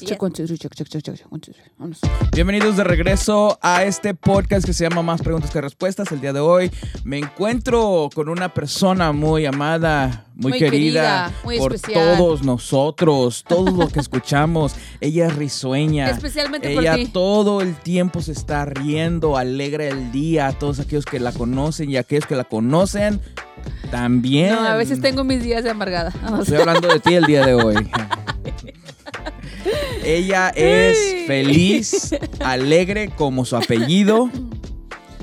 Check, one, two, three, check, check, check, check, check, one, two, three. Vámonos. Bienvenidos de regreso a este podcast que se llama Más Preguntas que Respuestas. El día de hoy me encuentro con una persona muy amada, muy, Muy querida, querida, muy por especial. todos nosotros, todos los que escuchamos. Ella es risueña. Especialmente por Ella ti. todo el tiempo se está riendo, alegra el día a todos aquellos que la conocen y aquellos que la conocen también. No, a veces tengo mis días de amargada. Vamos. Estoy hablando de ti el día de hoy. Ella es feliz, alegre como su apellido.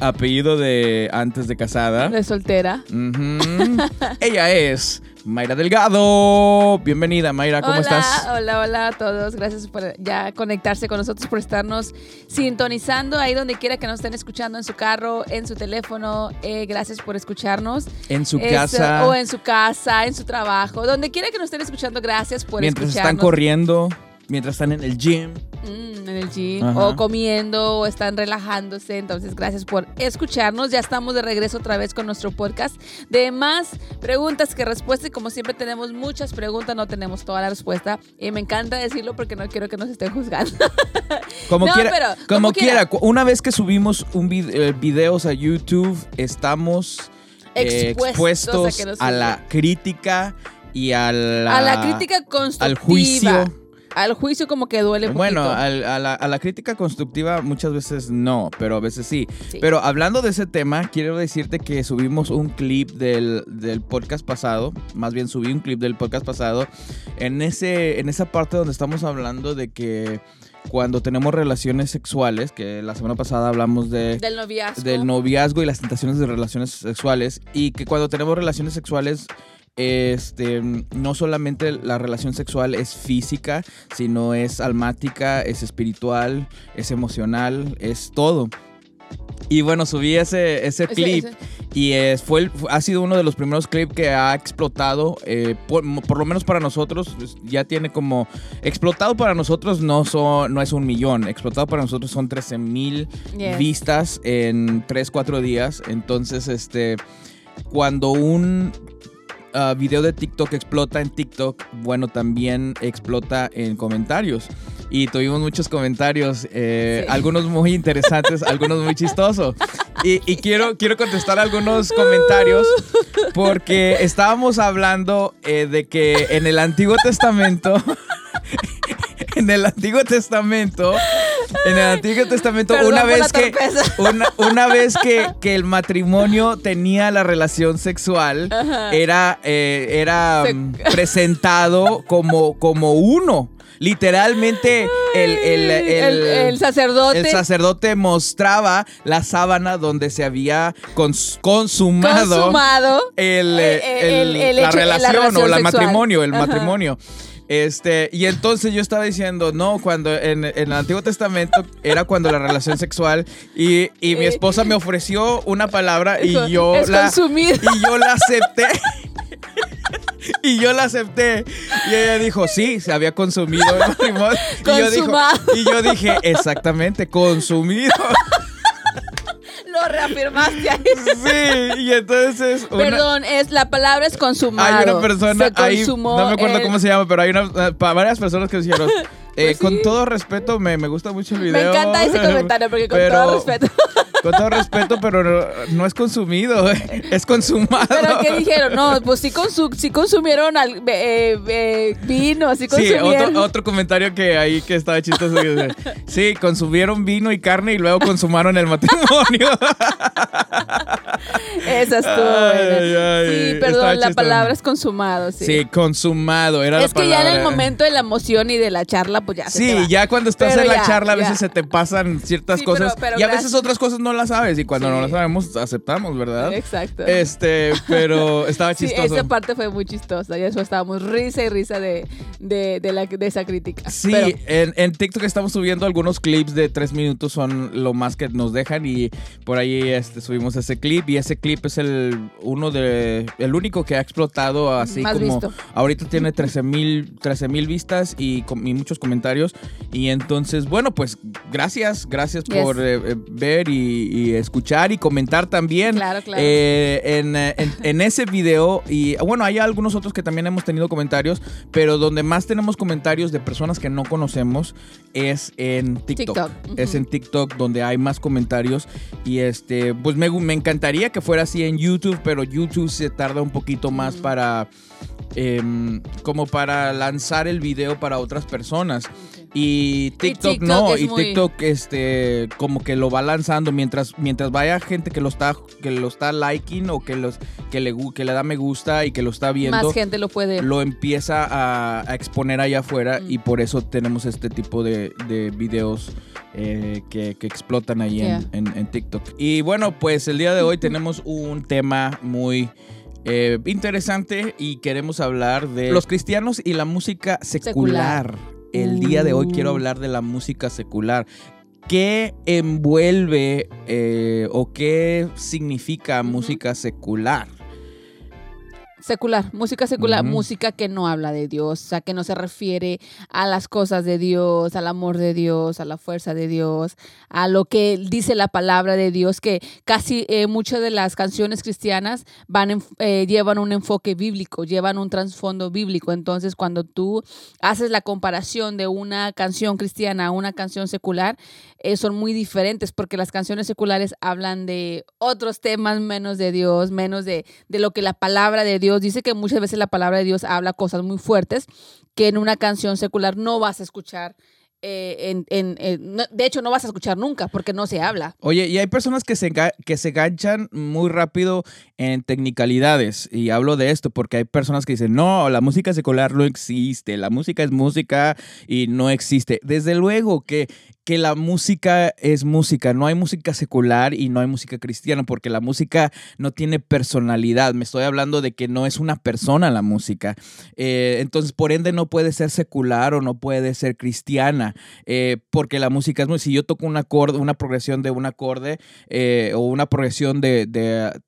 Apellido de antes de casada. De soltera. Ella es Mayra Delgado. Bienvenida, Mayra, ¿cómo hola, estás? Hola, hola a todos. Gracias por ya conectarse con nosotros, por estarnos sintonizando ahí donde quiera que nos estén escuchando, en su carro, en su teléfono. Eh, gracias por escucharnos. En su Es, casa, O en su casa, en su trabajo. Donde quiera que nos estén escuchando, gracias por mientras están escucharnos. corriendo, mientras están en el gym. Mm, en el gym Ajá. o comiendo o están relajándose. Entonces, gracias por escucharnos. Ya estamos de regreso otra vez con nuestro podcast de más preguntas que respuestas. Y como siempre tenemos muchas preguntas, no tenemos toda la respuesta. Y me encanta decirlo porque no quiero que nos estén juzgando. Como No, quiera, pero, como como quiera. Una vez que subimos un eh, videos a YouTube, estamos eh, Expuestos a la crítica y a la, a la crítica constructiva. al juicio. Al juicio como que duele un Bueno, poquito. al- a, la, a la crítica constructiva muchas veces no, pero a veces sí. Sí. Pero hablando de ese tema, quiero decirte que subimos un clip del, del podcast pasado, más bien subí un clip del podcast pasado, en, ese, en esa parte donde estamos hablando de que cuando tenemos relaciones sexuales, que la semana pasada hablamos de, del noviazgo. del noviazgo y las tentaciones de relaciones sexuales, y que cuando tenemos relaciones sexuales... Este, no solamente la relación sexual es física, sino es almática, es espiritual, es emocional, es todo. Y bueno, subí ese, ese clip ese- y es, fue el- ha sido uno de los primeros clips que ha explotado, eh, por, por lo menos para nosotros, ya tiene como, explotado para nosotros no, son, no es un millón, explotado para nosotros son 13 mil Yes. vistas en 3, 4 días. Entonces, este, cuando un ah, video de TikTok explota en TikTok, bueno, también explota en comentarios. Y tuvimos muchos comentarios, eh, Sí. algunos muy interesantes, algunos muy chistosos. Y, y quiero, quiero contestar algunos comentarios porque estábamos hablando eh, de que en el Antiguo Testamento, en el Antiguo Testamento, en el Antiguo Testamento, Perdón una vez que una, una vez que, que el matrimonio tenía la relación sexual, Ajá. era, eh, era Se- mm, presentado como, como uno. Literalmente, el, el, el- el, sacerdote. el sacerdote mostraba la sábana donde se había cons- consumado, consumado. el, Eh, eh, la, hecho- la relación, relación o el matrimonio, el Ajá. matrimonio. Este, y entonces yo estaba diciendo, no, cuando en, en el Antiguo Testamento era cuando la relación sexual y, y mi Eh. esposa me ofreció una palabra y yo la y yo la acepté. Y yo la acepté. Y ella dijo, sí, se había consumido el matrimonio. Y yo, dijo- Consumado. y yo dije, exactamente, consumido. Lo reafirmaste ahí. Sí, y entonces... una- Perdón, es la palabra es consumado. Hay una persona Se ahí, consumó no me acuerdo el- cómo se llama, pero hay una, eh, varias personas que dijeron, eh, Pues con sí. todo respeto, me, me gusta mucho el Me video. encanta ese comentario porque con pero- todo respeto. Con todo respeto, pero no, no es consumido, es consumado. Pero ¿qué dijeron? No, pues sí, consu- sí consumieron al- eh, eh, vino, sí otro, otro comentario que ahí que estaba chistoso. Sí, consumieron vino y carne y luego consumaron el matrimonio. Esa buena. ay, sí, perdón, la chistoso. palabra es consumado, sí. Sí, consumado, era la es que ya en el momento de la emoción y de la charla, pues ya se te Sí, va. ya cuando estás Pero en la ya, charla a ya. veces se te pasan ciertas Sí, cosas pero y a veces gracias. otras cosas no las sabes y cuando Sí. no las sabemos aceptamos, ¿verdad? Exacto. Este, pero estaba Sí, chistoso. esa parte fue muy chistosa. Y eso estábamos risa y risa de, de, de, la, de esa crítica. Sí, en, en TikTok estamos subiendo algunos clips de tres minutos, son lo más que nos dejan y por ahí este, subimos ese clip y ese clip es el uno de el único que ha explotado así Más como visto. ahorita tiene 13 mil 13 mil vistas y, y muchos comentarios y entonces bueno pues gracias gracias Yes. por eh, eh, ver y, y escuchar y comentar también Claro, claro. eh, en, en- en ese video. Y bueno hay algunos otros que también hemos tenido comentarios pero donde más tenemos comentarios de personas que no conocemos es en TikTok, TikTok, es en TikTok donde hay más comentarios. Y este pues me, me encantaría que fuera así en YouTube pero YouTube se tarda un poquito más para em, como para lanzar el video para otras personas y TikTok, TikTok no, y muy- TikTok este como que lo va lanzando mientras mientras vaya gente que lo está que lo está liking o que los que le que le da me gusta y que lo está viendo Más gente lo puede. lo empieza a, a exponer allá afuera Mm. y por eso tenemos este tipo de, de videos eh, que, que explotan ahí en, en TikTok. Y bueno, pues el día de hoy tenemos un tema muy eh, interesante y queremos hablar de los cristianos y la música secular. El día de hoy quiero Uh. hablar de la música secular. ¿Qué envuelve eh, o qué significa música secular? Secular, música secular, música que no habla de Dios, o sea, que no se refiere a las cosas de Dios, al amor de Dios, a la fuerza de Dios, a lo que dice la palabra de Dios, que casi eh, muchas de las canciones cristianas van en- eh, llevan un enfoque bíblico, llevan un trasfondo bíblico. Entonces, cuando tú haces la comparación de una canción cristiana a una canción secular, eh, son muy diferentes porque las canciones seculares hablan de otros temas menos de Dios, menos de, de lo que la palabra de Dios dice que muchas veces la palabra de Dios habla cosas muy fuertes que en una canción secular no vas a escuchar. eh, de hecho, no vas a escuchar nunca porque no se habla. Oye, y hay personas que se, que se ganchan muy rápido en technicalidades. Y hablo de esto porque hay personas que dicen, no, la música secular no existe, la música es música y no existe. Desde luego que, que la música es música, no hay música secular y no hay música cristiana porque la música no tiene personalidad. Me estoy hablando de que no es una persona la música. Eh, entonces, por ende, no puede ser secular o no puede ser cristiana eh, porque la música es. Si yo toco un acorde, una progresión de un acorde eh, o una progresión de-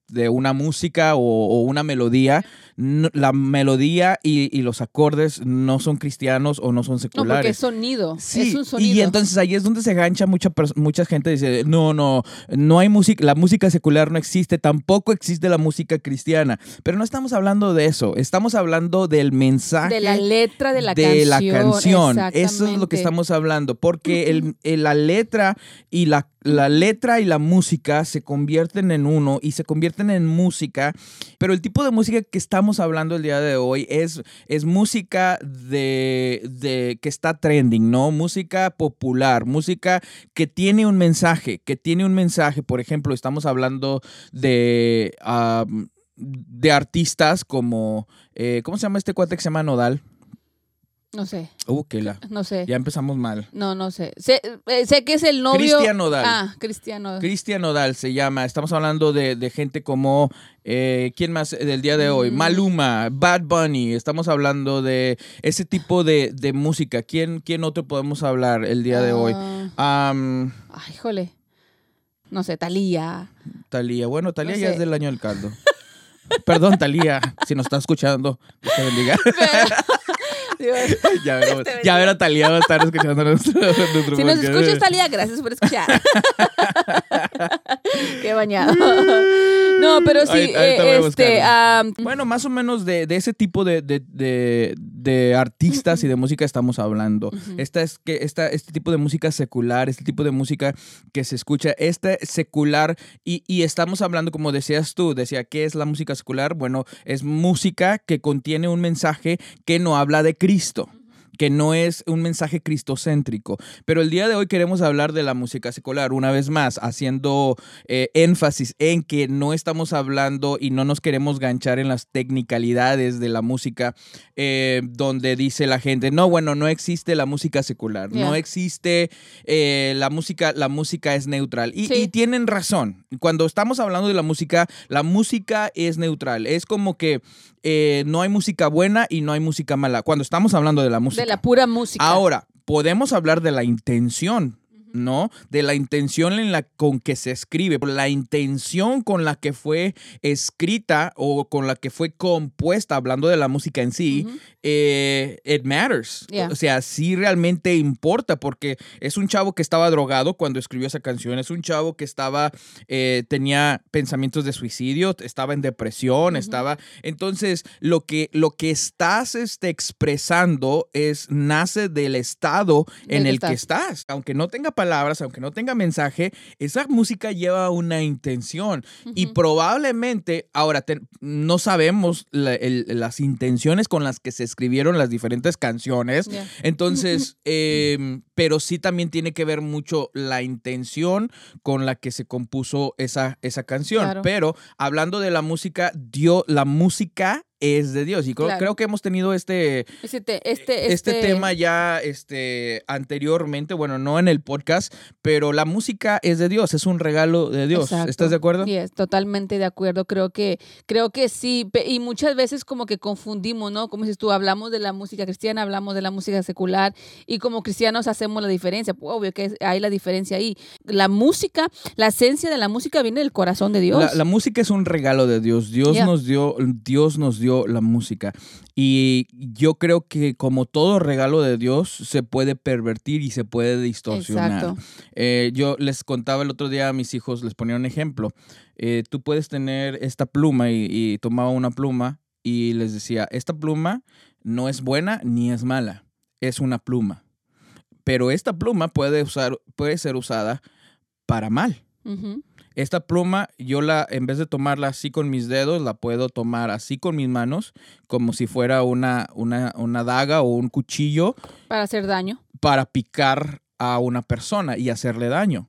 de una música o, o una melodía, no- la melodía y, y los acordes no son cristianos o no son No, porque seculares. es sonido. Sí, es un sonido. y entonces ahí es donde se gancha mucha, mucha gente dice, no, no, no hay música, la música secular no existe, tampoco existe la música cristiana, pero no estamos hablando de eso, estamos hablando del mensaje de la letra de la de la canción. canción. Eso es lo que estamos hablando, porque el, el- la letra y la, la letra y la música se convierten en uno y se convierten en música, pero el tipo de música que estamos hablando el día de hoy es, es música de, de que está trending, ¿no? Música popular, música que tiene un mensaje, que tiene un mensaje. Por ejemplo, estamos hablando de, de artistas como, eh, ¿cómo se llama este cuate que se llama Nodal? No sé, Uh, que la. no sé. Ya empezamos mal. No, no sé. Sé, eh, sé que es el novio. Cristian Nodal. Ah, Cristiano. Cristian Nodal se llama. Estamos hablando de, de gente como. eh, ¿Quién más del día de hoy? Mm. Maluma, Bad Bunny. Estamos hablando de ese tipo de, de música. ¿Quién, ¿Quién otro podemos hablar el día de hoy? Am, ay, híjole. No sé, Talía. Talía. Bueno, Talía No ya sé. es del año del caldo. Perdón, Talía, si nos está escuchando, Dios te bendiga. ya veremos, Te ya verá Talía va a estar escuchando nuestro, nuestro Si nos escuchas, Talía, gracias por escuchar. Qué bañado. No, pero sí, eh, este, Bueno, más o menos de, de ese tipo de, de- de- de artistas y de música estamos hablando. Esta es que esta, este tipo de música secular, este tipo de música que se escucha, este secular, y, y estamos hablando, como decías tú, decía, ¿qué es la música secular? Bueno, es música que contiene un mensaje que no habla de Cristo que no es un mensaje cristocéntrico. Pero el día de hoy queremos hablar de la música secular, una vez más, haciendo eh, énfasis en que no estamos hablando y no nos queremos ganchar en las technicalidades de la música, eh, donde dice la gente, no, bueno, no existe la música secular, no existe eh, la música, la música es neutral. Y, Sí. y tienen razón. Cuando estamos hablando de la música, la música es neutral. Es como que eh, no hay música buena y no hay música mala. Cuando estamos hablando de la música. de la pura música. Ahora, podemos hablar de la intención. ¿No? De la intención en la con que se escribe, la intención con la que fue escrita o con la que fue compuesta, hablando de la música en sí, eh, it matters. Yeah. O sea, sí realmente importa porque es un chavo que estaba drogado cuando escribió esa canción, es un chavo que estaba, eh, tenía pensamientos de suicidio, estaba en depresión, Ujú. estaba... Entonces, lo que, lo que estás este, expresando es, nace del estado Del en que el que estás. Aunque no tenga palabras, aunque no tenga mensaje, esa música lleva una intención. Y probablemente, ahora te- no sabemos la- el- las intenciones con las que se escribieron las diferentes canciones. Yeah. Entonces, em, pero sí también tiene que ver mucho la intención con la que se compuso esa, esa canción. Claro. Pero hablando de la música, dio, la música es de Dios. Y creo, Claro. creo que hemos tenido este, Este, te- este, este tema ya este, anteriormente, bueno, no en el podcast, pero la música es de Dios, es un regalo de Dios. Exacto. ¿Estás de acuerdo? Yes, totalmente de acuerdo. Creo que, creo que sí. Y muchas veces como que confundimos, ¿no? Como dices tú, hablamos de la música cristiana, hablamos de la música secular y como cristianos hacemos la diferencia. Pues, obvio que hay la diferencia ahí. La música, la esencia de la música viene del corazón de Dios. La, la música es un regalo de Dios. Dios Yeah. nos dio, Dios nos dio la música. Y yo creo que como todo regalo de Dios se puede pervertir y se puede distorsionar. Eh, yo les contaba el otro día a mis hijos, les ponía un ejemplo. Eh, tú puedes tener esta pluma y, y tomaba una pluma y les decía, esta pluma no es buena ni es mala, es una pluma. Pero esta pluma puede, usar, puede ser usada para mal. Esta pluma, yo la, en vez de tomarla así con mis dedos, la puedo tomar así con mis manos, como si fuera una, una, una daga o un cuchillo Para hacer daño. para picar a una persona y hacerle daño.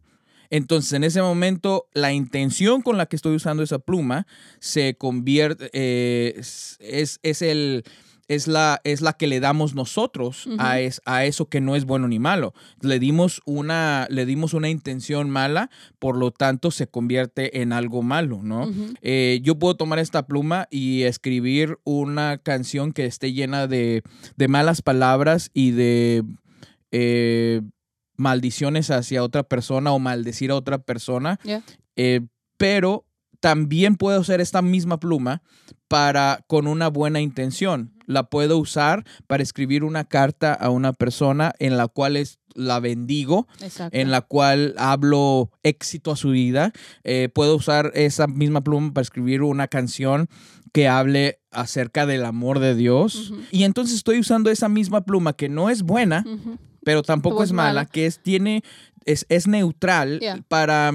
Entonces, en ese momento, la intención con la que estoy usando esa pluma se convierte, eh, es, es- es el, es, la, es la que le damos nosotros a, es- a eso que no es bueno ni malo. Le dimos, una, le dimos una intención mala, por lo tanto, se convierte en algo malo, ¿no? Eh, yo puedo tomar esta pluma y escribir una canción que esté llena de, de malas palabras y de eh, maldiciones hacia otra persona o maldecir a otra persona. Yeah. Eh, pero también puedo usar esta misma pluma para con una buena intención. La puedo usar para escribir una carta a una persona en la cual es, la bendigo Exacto. en la cual hablo éxito a su vida. Eh, puedo usar esa misma pluma para escribir una canción que hable acerca del amor de Dios. Y entonces estoy usando esa misma pluma que no es buena, pero tampoco es es mala, mala. que es, tiene, es, es neutral Yeah. para,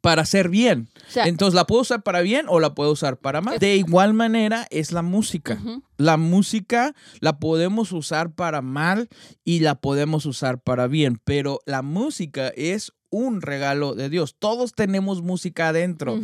para hacer bien. O sea, Entonces, ¿la puedo usar para bien o la puedo usar para mal? De igual manera es la música. La música la podemos usar para mal y la podemos usar para bien, pero la música es un regalo de Dios. Todos tenemos música adentro.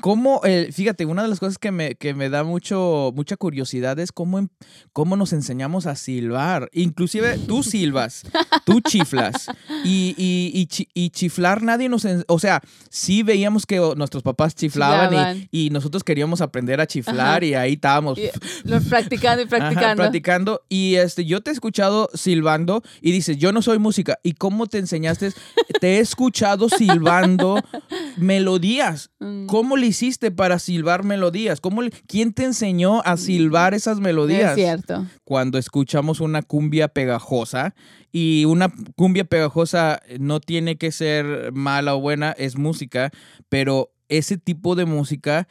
Cómo, eh, fíjate, una de las cosas que me, que me da mucho, mucha curiosidad es cómo, em- cómo nos enseñamos a silbar. Inclusive tú silbas, tú chiflas. Y, y, y, chi- y chiflar nadie nos... en- O sea, sí veíamos que nuestros papás chiflaban Chiflaban. y, y nosotros queríamos aprender a chiflar Ajá. y ahí estábamos. Y- Lo practicando y Ajá, practicando. practicando. Y este, yo te he escuchado silbando y dices, yo no soy música. ¿Y cómo te enseñaste? te he escuchado silbando melodías. Mm. ¿Cómo le hiciste para silbar melodías? ¿Cómo le- ¿Quién te enseñó a silbar esas melodías? Es cierto. Cuando escuchamos una cumbia pegajosa y una cumbia pegajosa no tiene que ser mala o buena, es música, pero ese tipo de música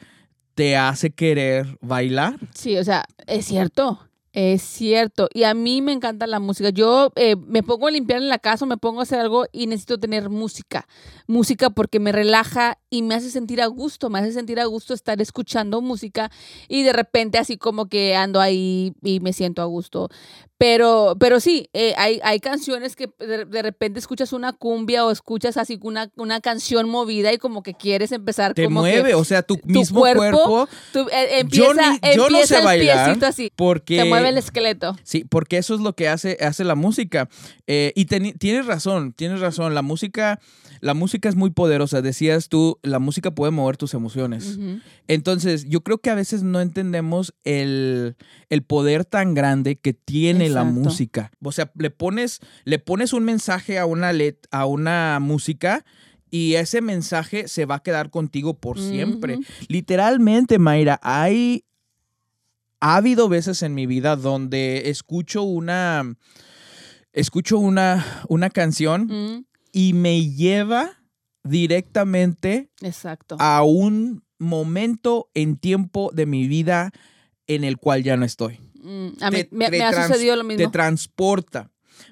te hace querer bailar. Sí, o sea, es cierto. Es cierto. Y a mí me encanta la música. Yo eh, me pongo a limpiar en la casa, me pongo a hacer algo y necesito tener música. Música porque me relaja y me hace sentir a gusto. Me hace sentir a gusto estar escuchando música y de repente así como que ando ahí y me siento a gusto. Pero, pero sí, eh, hay, hay canciones que de, de repente escuchas una cumbia o escuchas así una, una canción movida y como que quieres empezar Te como que mueve, o sea, tu, tu mismo cuerpo cuerpo, tú, eh, yo, empieza, ni- yo no empieza sé el bailar piecito así. porque Se mueve sabe el esqueleto. Sí, porque eso es lo que hace, hace la música. Eh, y tienes razón, tienes razón. La música, la música es muy poderosa. Decías tú, la música puede mover tus emociones. Entonces, yo creo que a veces no entendemos el, poder tan grande que tiene la música. O sea, le pones, le pones un mensaje a una, let, a una música y ese mensaje se va a quedar contigo por siempre. Literalmente, Mayra, hay... Ha habido veces en mi vida donde escucho una... Escucho una, una canción y me lleva directamente Exacto. a un momento en tiempo de mi vida en el cual ya no estoy. Mm, a mí me, ha sucedido lo mismo. Te transporta.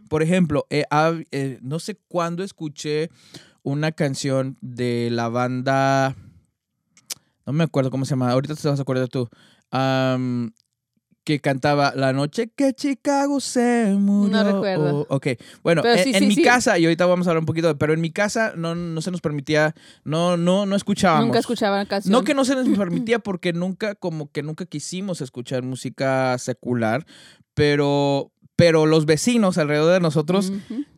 Por ejemplo, eh, eh, no sé cuándo escuché una canción de la banda. No me acuerdo cómo se llama. Ahorita te vas a acordar tú. Que cantaba La noche que Chicago se murió. No recuerdo. ok, bueno, en, mi casa, y ahorita vamos a hablar un poquito, pero en mi casa no, no se nos permitía, no, no, no escuchábamos. Nunca escuchaban canciones. No que no se nos permitía porque nunca, como que nunca quisimos escuchar música secular, pero, pero los vecinos alrededor de nosotros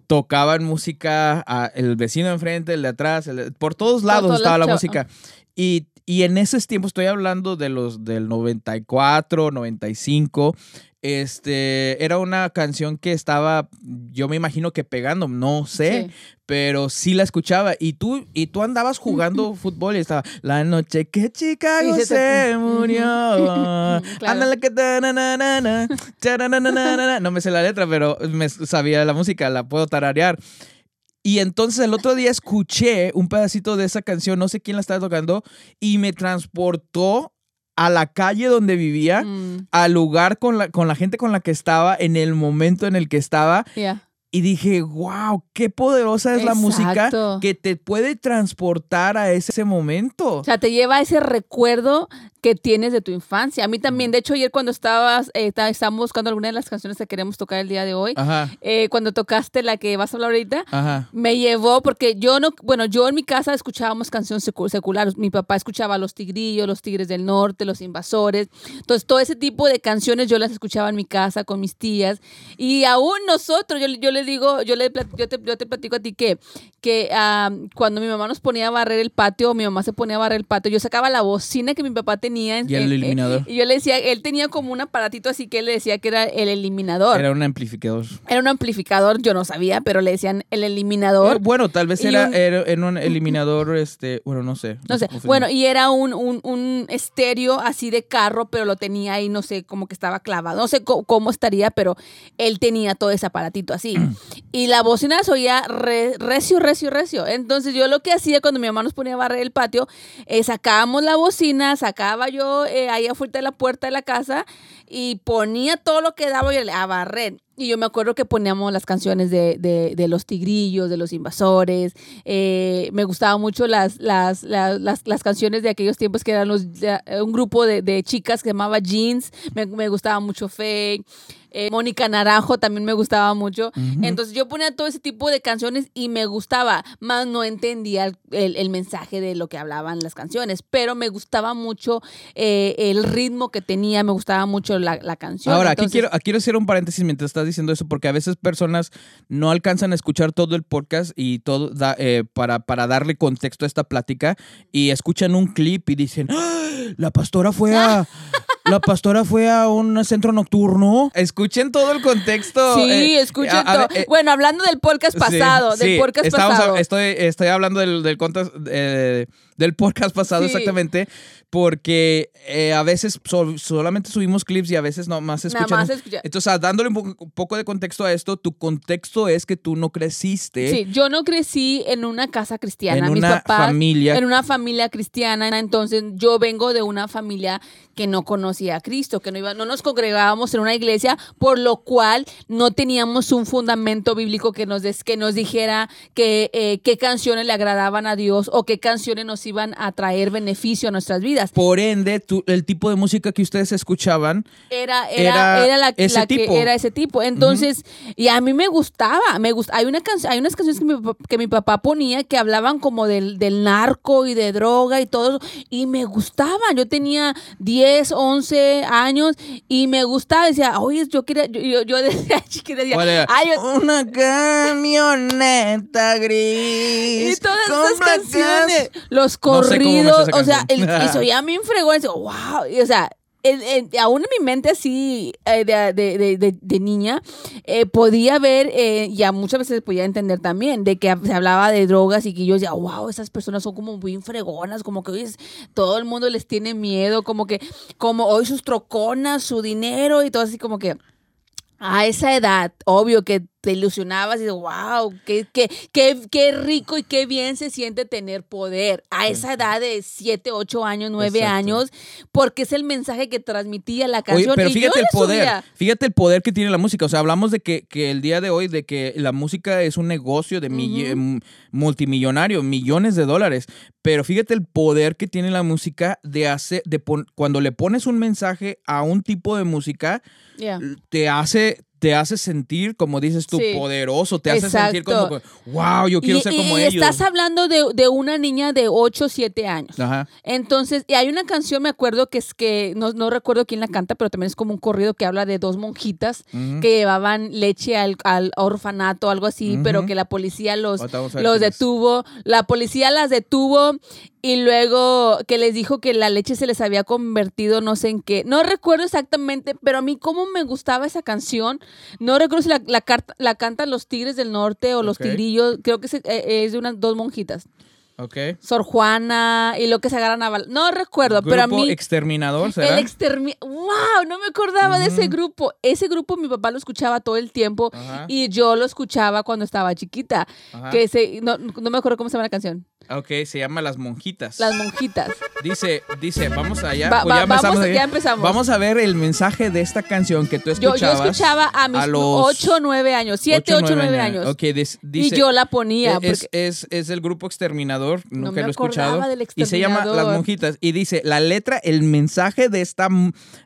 tocaban música, el vecino enfrente, el de atrás, por todos lados estaba la música. Y, y, en esos tiempos, estoy hablando de los del 94, 95, este, era una canción que estaba, yo me imagino que pegando, no sé, pero sí la escuchaba. Y tú, y tú andabas jugando fútbol y estaba, la noche que Chicago se, se murió. Ándale que no me sé la letra, pero me sabía la música, la puedo tararear. Y entonces el otro día escuché un pedacito de esa canción, no sé quién la estaba tocando, y me transportó a la calle donde vivía, mm. al lugar con la, con la gente con la que estaba, en el momento en el que estaba. Y dije, wow, qué poderosa es la música que te puede transportar a ese momento. O sea, te lleva a ese recuerdo que tienes de tu infancia. A mí también, de hecho, ayer cuando estabas, eh, estábamos buscando alguna de las canciones que queremos tocar el día de hoy, eh, cuando tocaste la que vas a hablar ahorita, me llevó, porque yo no, bueno, yo en mi casa escuchábamos canciones seculares. Mi papá escuchaba Los Tigrillos, Los Tigres del Norte, Los Invasores. Entonces, todo ese tipo de canciones yo las escuchaba en mi casa con mis tías. Y aún nosotros, yo, yo le digo, yo, le, yo, te, yo te platico a ti que, que cuando mi mamá nos ponía a barrer el patio, mi mamá se ponía a barrer el patio, yo sacaba la bocina que mi papá tenía y el eliminador. y yo le decía, él tenía como un aparatito así que él le decía que era el eliminador. Era un amplificador. Era un amplificador, yo no sabía, pero le decían el eliminador. bueno, tal vez era, un... un eliminador, este, bueno, no sé. No, sé. Bueno, y era un, un, estéreo así de carro, pero lo tenía ahí, no sé, como que estaba clavado. No sé cómo, estaría, pero él tenía todo ese aparatito así. y la bocina se oía recio, recio, recio. Entonces yo lo que hacía cuando mi mamá nos ponía a barrer el patio, eh, sacábamos la bocina, sacaba yo eh, ahí afuera de la puerta de la casa y ponía todo lo que daba a barrer. Y yo me acuerdo que poníamos las canciones de, de, los tigrillos, de los invasores. Eh, me gustaban mucho las, las, las, las, canciones de aquellos tiempos que eran los, un grupo de, de chicas que llamaba Jeans. Me, me gustaba mucho Fake. Eh, Mónica Naranjo también me gustaba mucho. Entonces yo ponía todo ese tipo de canciones y me gustaba, más no entendía el, mensaje de lo que hablaban las canciones, pero me gustaba mucho eh, el ritmo que tenía, me gustaba mucho la, canción. Ahora, aquí, quiero, quiero hacer un paréntesis mientras estás diciendo eso, porque a veces personas no alcanzan a escuchar todo el podcast y todo eh, para, para darle contexto a esta plática y escuchan un clip y dicen, ¡Ah! la pastora fue a... La pastora fue a un centro nocturno. Escuchen todo el contexto. Sí, eh, escuchen todo. Eh, bueno, hablando del podcast pasado, del podcast pasado. estoy, estoy hablando del, del, del podcast pasado exactamente, porque eh, a veces solamente subimos clips y a veces no más escuchan. Entonces, dándole un, poco de contexto a esto, tu contexto es que tú no creciste. Sí, yo no crecí en una casa cristiana. En una familia. En una familia cristiana. Entonces, yo vengo de una familia que no conocía a Cristo, que no, iba, no nos congregábamos en una iglesia, por lo cual no teníamos un fundamento bíblico que nos, des, que nos dijera que, eh, qué canciones le agradaban a Dios o qué canciones nos iban a traer beneficio a nuestras vidas. Por ende, el tipo de música que ustedes escuchaban era, era, era, la, ese tipo. era ese tipo. Entonces, y a mí me gustaba, me gusta, hay una hay unas canciones que mi, que mi papá ponía que hablaban como del, del narco y de droga y todo eso, y me gustaban. Yo tenía 10, 11 11 años y me gustaba, decía, oye, yo quería, yo, yo, yo decía, chiquita, decía. "Ay, yo- Una camioneta gris. y todas esas canciones, los No sé corridos, o sea, el. y soy a mí fregón, y wow, y, o sea, aún en mi mente así eh, de, de- de- niña, eh, podía ver, eh, y a muchas veces podía entender también, de que se hablaba de drogas y que yo decía, wow, esas personas son como muy fregonas, como que hoy todo el mundo les tiene miedo, como que, como hoy sus troconas, su dinero y todo así como que... A esa edad, obvio que te ilusionabas y dices, wow, qué, qué, qué, qué rico y qué bien se siente tener poder. A esa edad de 7, 8 años, 9 Exacto. años, porque es el mensaje que transmitía la Oye, canción. pero y fíjate yo el poder, subía. fíjate el poder que tiene la música. O sea, hablamos de que, que el día de hoy, de que la música es un negocio de em, multimillonario, millones de dólares. Pero fíjate el poder que tiene la música de hacer, de cuando le pones un mensaje a un tipo de música, Yeah. te hace, te hace sentir, como dices tú, Sí. poderoso, te hace sentir como, wow, yo quiero y, ser como y ellos. estás hablando de, de una niña de 8, 7 años. Ajá. Entonces, y hay una canción, me acuerdo que es que, no, no recuerdo quién la canta, pero también es como un corrido que habla de dos monjitas que llevaban leche al, al orfanato, algo así, pero que la policía los, los detuvo. La policía las detuvo y luego que les dijo que la leche se les había convertido no sé en qué. No recuerdo exactamente, pero a mí cómo me gustaba esa canción. No recuerdo si la, la, carta- la cantan los Tigres del Norte o los. Tigrillos. Creo que es, eh, es de unas dos monjitas. Ok. Sor Juana y lo que se agarran a bal- No recuerdo, pero a mí... Exterminador, ¿será? El extermi... ¡Wow! No me acordaba de ese grupo. Ese grupo mi papá lo escuchaba todo el tiempo y yo lo escuchaba cuando estaba chiquita. Que se... no, no me acuerdo cómo se llama la canción. Ok, se llama Las Monjitas. Las monjitas. Dice, dice, vamos allá. Va- pues va- ya, empezamos vamos, ahí. ya empezamos. Vamos a ver el mensaje de esta canción que tú Yo, escuchabas. yo escuchaba a mis a los 8 o 9 años. 7, 8 o 9 años. Ok, dis- dice, y yo la ponía. es, porque- es, es el grupo Exterminador, No nunca me lo he escuchado. del y se llama Las. Monjitas. Y dice, la letra, el mensaje de esta,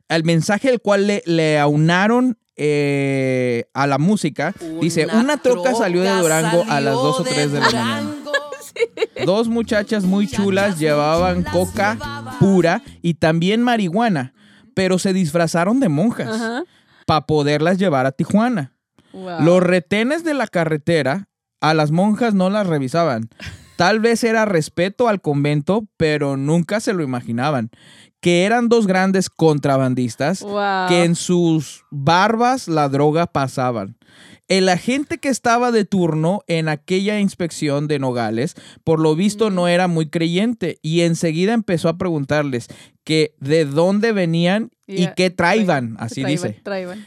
el mensaje el cual le, le aunaron eh, a la música, dice, una troca salió de Durango a las 2 o 3 de la mañana. Dos muchachas muy chulas llevaban coca pura y también marihuana, pero se disfrazaron de monjas Ajá. para poderlas llevar a Tijuana. Wow. Los retenes de la carretera a las monjas no las revisaban. Tal vez era respeto al convento, pero nunca se lo imaginaban. Que eran dos grandes contrabandistas Wow. que en sus barbas la droga pasaban. El agente que estaba de turno en aquella inspección de Nogales, por lo visto no era muy creyente y enseguida empezó a preguntarles que de dónde venían y qué traían, así dice.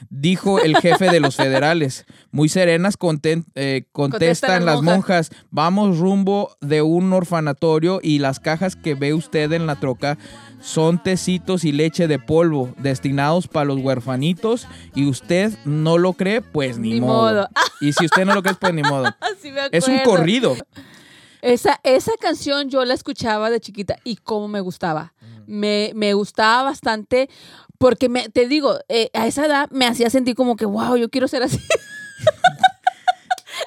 Dijo el jefe de los federales. Muy serenas eh, contestan Contestan las las monjas. Vamos rumbo de un orfanatorio y las cajas que ve usted en la troca son tecitos y leche de polvo destinados para los huerfanitos y usted no lo cree, pues ni, Ni modo. modo. Y si usted no lo cree, pues ni modo. Sí Es un corrido. Esa, esa canción yo la escuchaba de chiquita y cómo me gustaba. Me, me gustaba bastante porque me, te digo, eh, a esa edad me hacía sentir como que, wow, yo quiero ser así.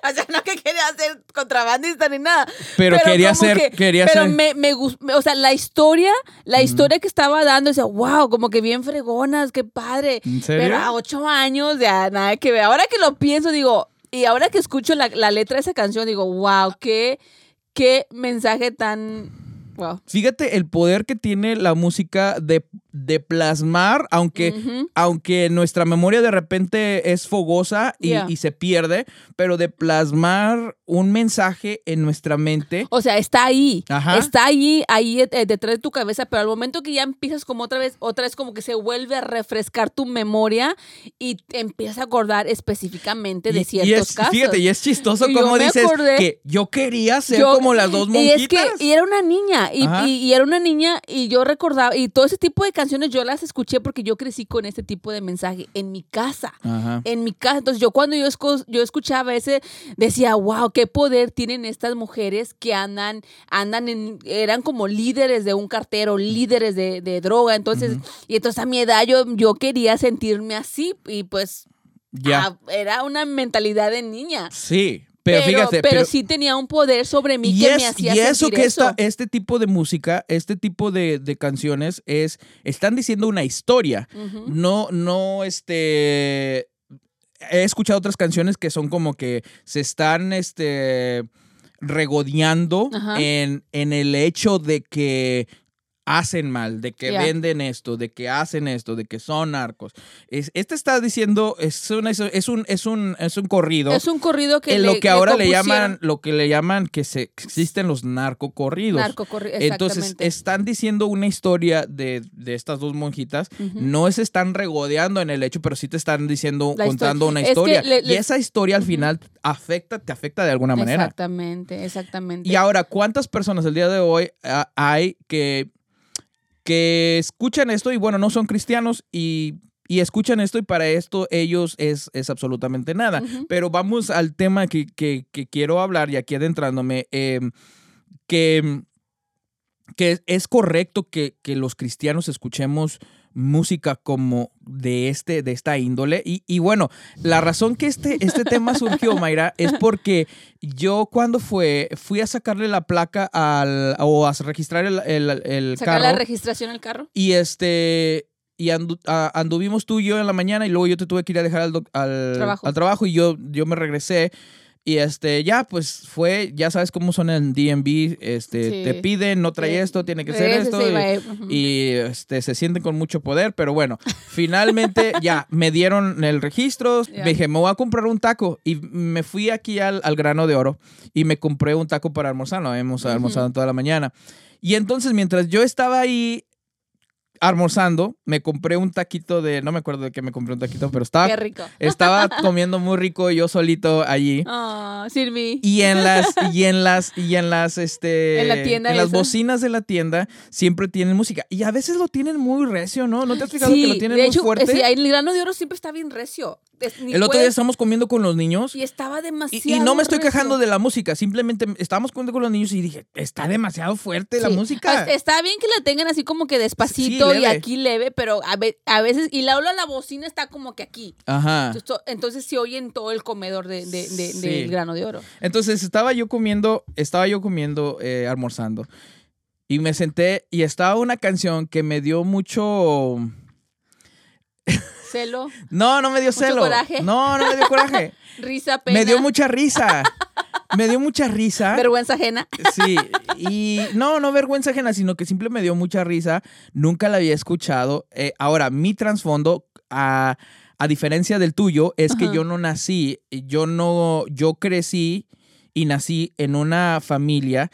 o sea, no que quería ser contrabandista ni nada. Pero, quería ser, que- quería pero ser. me, me gus- me- o sea, la historia, la historia que estaba dando, decía, wow, como que bien fregonas, qué padre. ¿En serio? Pero a ocho años, ya nada que ver. Ahora que lo pienso, digo, y ahora que escucho la, la letra de esa canción, digo, wow, qué, qué mensaje tan. Wow. Fíjate el poder que tiene la música de, de plasmar, aunque, aunque nuestra memoria de repente es fogosa y, Yeah. y se pierde, pero de plasmar un mensaje en nuestra mente. O sea, está ahí. Ajá. Está ahí, ahí eh, detrás de tu cabeza, pero al momento que ya empiezas como otra vez, otra vez como que se vuelve a refrescar tu memoria y te empiezas a acordar específicamente de Y- ciertos y es, casos. Fíjate, y es chistoso Y como dices acordé- que yo quería ser Yo- como las dos Y monjitas. es que y era una niña, y, y- y era una niña, y yo recordaba, y todo ese tipo de canciones yo las escuché porque yo crecí con este tipo de mensaje en mi casa. Ajá. En mi casa, entonces yo cuando yo, esco- yo escuchaba ese, decía, wow, qué poder tienen estas mujeres que andan, andan en, eran como líderes de un cartero, líderes de, de droga, entonces, y entonces a mi edad yo, yo quería sentirme así, y pues Ya. era una mentalidad de niña. Sí, Pero, fíjate, pero, sí tenía un poder sobre mí que me hacía y eso sentir que eso. esta- este tipo de música, este tipo de, de canciones es, están diciendo una historia. No, no, este. He escuchado otras canciones que son como que se están, este, regodeando en, en el hecho de que hacen mal, de que Ya. venden esto, de que hacen esto, de que son narcos. Es- este está diciendo, es, una- es un, es un, es un corrido. Es un corrido que en le- lo que ahora le compusieron. llaman, lo que le llaman que se existen los narcocorridos. Narcocorri- Entonces, están diciendo una historia de, de estas dos monjitas. Ujú. No se están regodeando en el hecho, pero sí te están diciendo, La contando historia. una Es que historia. le- y esa historia al final afecta, te afecta de alguna manera. Exactamente, exactamente. Y ahora, ¿cuántas personas el día de hoy ah, hay que, que escuchan esto y bueno, no son cristianos y, y escuchan esto y para esto ellos es, es absolutamente nada? Pero vamos al tema que, que- que quiero hablar y aquí adentrándome, eh, que, que es correcto que, que los cristianos escuchemos música como de este de esta índole y, y bueno la razón que este este tema surgió Mayra es porque yo cuando fue fui a sacarle la placa al o a registrar el, el, el Sacar carro la registración al carro. y este y andu- a- anduvimos tú y yo en la mañana y luego yo te tuve que ir a dejar al, doc- al, Trabajo. al trabajo y yo, yo me regresé. Y este, ya, pues fue, ya sabes cómo son en DMV, este, Sí. te piden, no trae Sí. esto, tiene que ser Ese esto. y- este, se sienten con mucho poder, pero bueno, finalmente ya me dieron el registro, me dije, me voy a comprar un taco y me fui aquí al, al grano de oro y me compré un taco para almorzar, hemos Ujú. almorzado toda la mañana. Y entonces mientras yo estaba ahí almorzando, me compré un taquito de, no me acuerdo de qué me compré un taquito, pero Qué estaba, rico. estaba comiendo muy rico yo solito allí. Ah, Silvi. Y en las, y en las, y en las, este. En la tienda En las esa. bocinas de la tienda siempre tienen música. Y a veces lo tienen muy recio, ¿no? ¿No te has fijado que lo tienen de muy hecho, fuerte? sí, el grano de oro siempre está bien recio. Es- ni el otro día estamos comiendo con los niños. Y estaba Y, demasiado y no me estoy quejando de la música, simplemente estábamos comiendo con los niños y dije, está demasiado fuerte la música. Está bien que la tengan así como que despacito Sí, y aquí leve, pero a, ve- a veces, y la ola la bocina está como que aquí. Ajá. Entonces, to- Entonces se oye en todo el comedor de, de- del grano de oro. Entonces estaba yo comiendo, estaba yo comiendo, eh, almorzando. Y me senté y estaba una canción que me dio mucho... Celo, No, no me dio ¿Mucho celo. coraje? No, no me dio coraje. risa, pena, Me dio mucha risa. Me dio mucha risa. vergüenza ajena. Sí, y no, no vergüenza ajena, sino que simple me dio mucha risa. Nunca la había escuchado. Eh, ahora, mi trasfondo, a, a diferencia del tuyo, es que Ajá. yo no nací, yo no, yo crecí y nací en una familia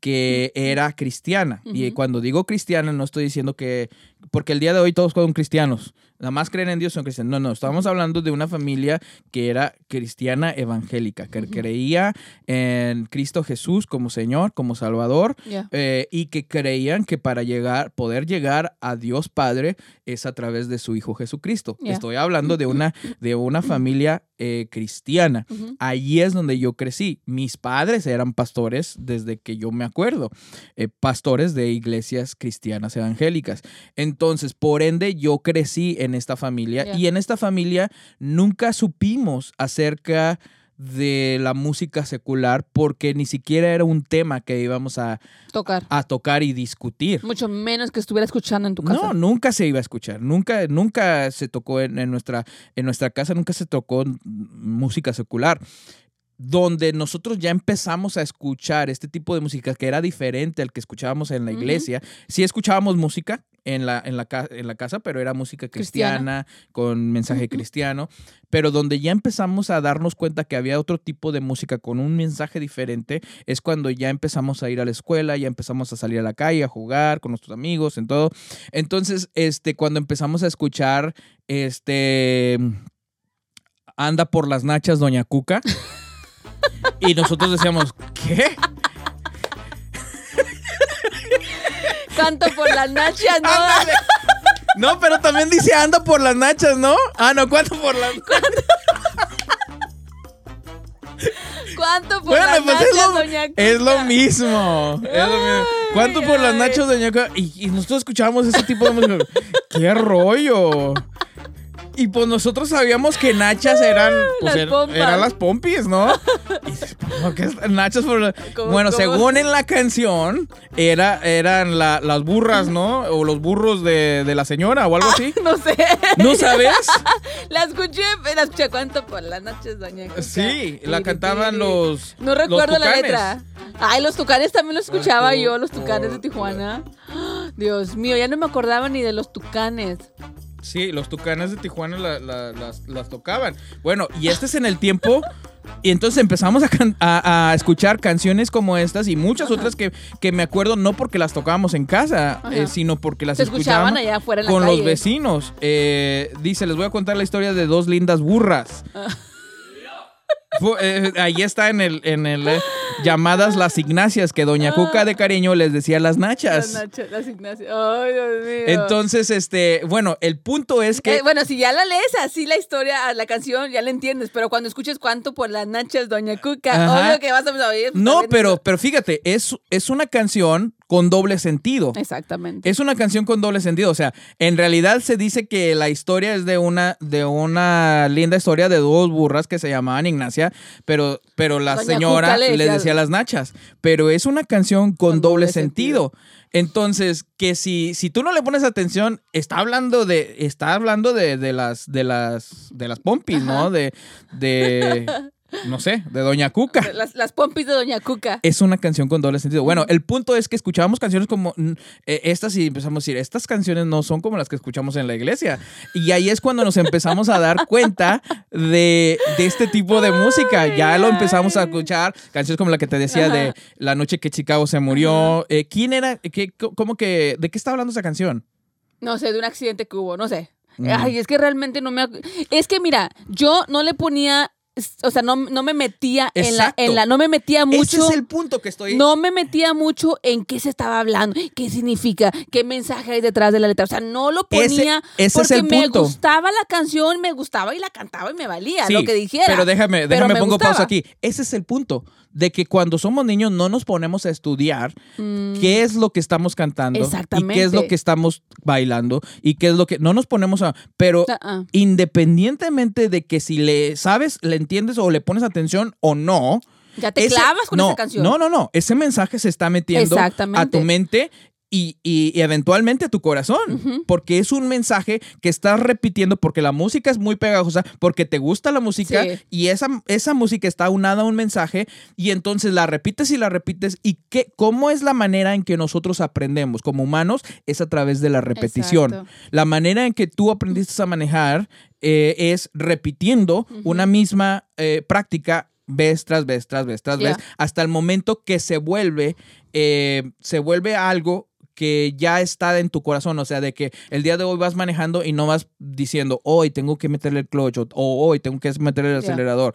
que era cristiana. Y cuando digo cristiana, no estoy diciendo que, porque el día de hoy todos son cristianos. Nada más creen en Dios son cristianos. No, no, estamos hablando de una familia que era cristiana evangélica, que creía en Cristo Jesús como Señor, como Salvador, eh, y que creían que para llegar, poder llegar a Dios Padre es a través de su Hijo Jesucristo. Estoy hablando de una, de una familia eh, cristiana. Ujú. Allí es donde yo crecí. Mis padres eran pastores desde que yo me acuerdo, eh, pastores de iglesias cristianas evangélicas. Entonces, por ende, yo crecí en esta familia Ya. y en esta familia nunca supimos acerca de la música secular porque ni siquiera era un tema que íbamos a, Tocar. a tocar y discutir. Mucho menos que estuviera escuchando en tu casa. No, nunca se iba a escuchar, nunca, nunca se tocó en, en nuestra, en nuestra casa, nunca se tocó música secular. Donde nosotros ya empezamos a escuchar este tipo de música que era diferente al que escuchábamos en la iglesia. Sí escuchábamos música en la, en la, en la casa, pero era música cristiana, Cristiana. con mensaje cristiano. Pero donde ya empezamos a darnos cuenta que había otro tipo de música con un mensaje diferente, es cuando ya empezamos a ir a la escuela, ya empezamos a salir a la calle, a jugar con nuestros amigos, en todo. Entonces, este, cuando empezamos a escuchar, este, anda por las nachas, Doña Cuca. Y nosotros decíamos, ¿qué? Canto por las nachas, ¿no? Ándale. No, pero también dice anda por las nachas, ¿no? Ah, no, ¿cuánto por las ¿Cuánto por Bueno, las pues nachas, es lo, doña es lo Cuca? mismo. Es lo mismo. ¿Cuánto Ay, por las nachas, Doña Cuca? Y, y nosotros escuchábamos ese tipo de música. ¡Qué rollo! Y pues nosotros sabíamos que nachas eran, pues, Las er- eran las pompis, ¿no? Y dices, ¿por qué es- nachas por- ¿Cómo- Bueno, cómo? según en la canción, era, eran la- las burras, ¿no? O los burros de, de la señora o algo así. No sé. ¿No sabes? La escuché, la escuché cuánto por las noches, doña Cuca? Sí, la cantaban los. No los recuerdo la letra. Ay, los tucanes también los escuchaba yo, los tucanes de por- Tijuana. ¡Ah! Dios mío, ya no me acordaba ni de los tucanes. Sí, los tucanes de Tijuana la- la- las, las tocaban. Bueno, y este es en el tiempo. Y entonces empezamos a, can- a- a escuchar canciones como estas y muchas Ajá. otras que, que me acuerdo no porque las tocábamos en casa, Ajá. eh, sino porque las escuchaban allá afuera en la con los vecinos. Eh, dice, les voy a contar la historia de dos lindas burras. Ah. Eh, ahí está en el, en el eh, llamadas las Ignacias, que Doña Cuca de cariño les decía las nachas. Las nachas, las Ignacias. Ay, Dios mío. Entonces, este, bueno, el punto es que Eh, bueno, si ya la lees así la historia, la canción, ya la entiendes, pero cuando escuches cuánto por las nachas, Doña Cuca, obvio que vas a oír. No, pero, pero fíjate, es, es una canción con doble sentido. Exactamente. Es una canción con doble sentido. O sea, en realidad se dice que la historia es de una, de una linda historia de dos burras que se llamaban Ignacia, pero, pero la Doña señora Cuca le les decía- las nachas. Pero es una canción con, Con doble, doble sentido. Entonces, que si, si tú no le pones atención, está hablando de, está hablando de, de las, de las, de las pompis, ¿no? De, de, no sé, de Doña Cuca. Las, las pompis de Doña Cuca. Es una canción con doble sentido. Bueno, el punto es que escuchábamos canciones como mm, eh, estas y empezamos a decir, estas canciones no son como las que escuchamos en la iglesia. Y ahí es cuando nos empezamos a dar cuenta de, de este tipo de música. Ya lo empezamos a escuchar, canciones como la que te decía de. La noche que Chicago se murió. Eh, ¿Quién era? ¿Qué, ¿Cómo que? ¿De qué está hablando esa canción? No sé, de un accidente que hubo, no sé. Mm. Ay, es que realmente no me... Es que mira, yo no le ponía... O sea, no, no me metía en la, en la... No me metía mucho... Ese es el punto que estoy... No me metía mucho en qué se estaba hablando, qué significa, qué mensaje hay detrás de la letra. O sea, no lo Ese- ponía ese es porque el me punto. gustaba la canción, me gustaba y la cantaba y me valía Sí, lo que dijera. Pero déjame, déjame me pongo gustaba. pausa aquí. Ese es el punto. De que cuando somos niños no nos ponemos a estudiar Mm, qué es lo que estamos cantando y qué es lo que estamos bailando y qué es lo que no nos ponemos a pero ah, ah. independientemente de que si le sabes le entiendes o le pones atención o no ya te ese- clavas con no, esa canción. no no no ese mensaje se está metiendo a tu mente y, y- y eventualmente a tu corazón, porque es un mensaje que estás repitiendo porque la música es muy pegajosa, porque te gusta la música Sí. y esa, esa música está aunada a un mensaje y entonces la repites y la repites y qué, cómo es la manera en que nosotros aprendemos como humanos es a través de la repetición. Exacto. La manera en que tú aprendiste a manejar eh, es repitiendo una misma eh, práctica vez tras vez, tras vez, tras vez, hasta el momento que se vuelve, eh, se vuelve algo que ya está en tu corazón, o sea, de que el día de hoy vas manejando y no vas diciendo, hoy tengo que meterle el clutch o hoy tengo que meterle el acelerador,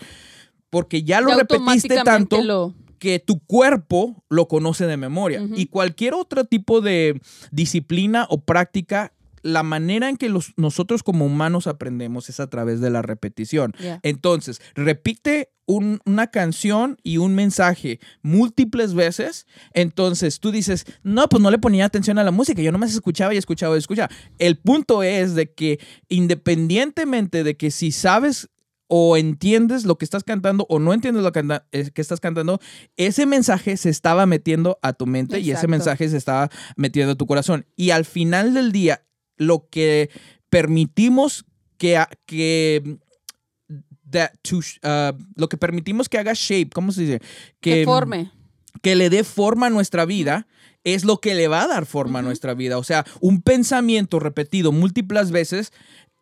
porque ya lo Ya repetiste tanto lo- que tu cuerpo lo conoce de memoria. Y cualquier otro tipo de disciplina o práctica, la manera en que los, nosotros como humanos aprendemos es a través de la repetición. Entonces, repite un- una canción y un mensaje múltiples veces. Entonces, tú dices, no, pues no le ponía atención a la música, yo nomás escuchaba y escuchaba y escuchaba. El punto es de que independientemente de que si sabes o entiendes lo que estás cantando o no entiendes lo que, eh, estás cantando, ese mensaje se estaba metiendo a tu mente y ese mensaje se estaba metiendo a tu corazón. Y al final del día, lo que permitimos que, que that to uh, lo que permitimos que haga shape, ¿cómo se dice? Que forme. que le dé forma a nuestra vida es lo que le va a dar forma a nuestra vida. O sea, un pensamiento repetido múltiples veces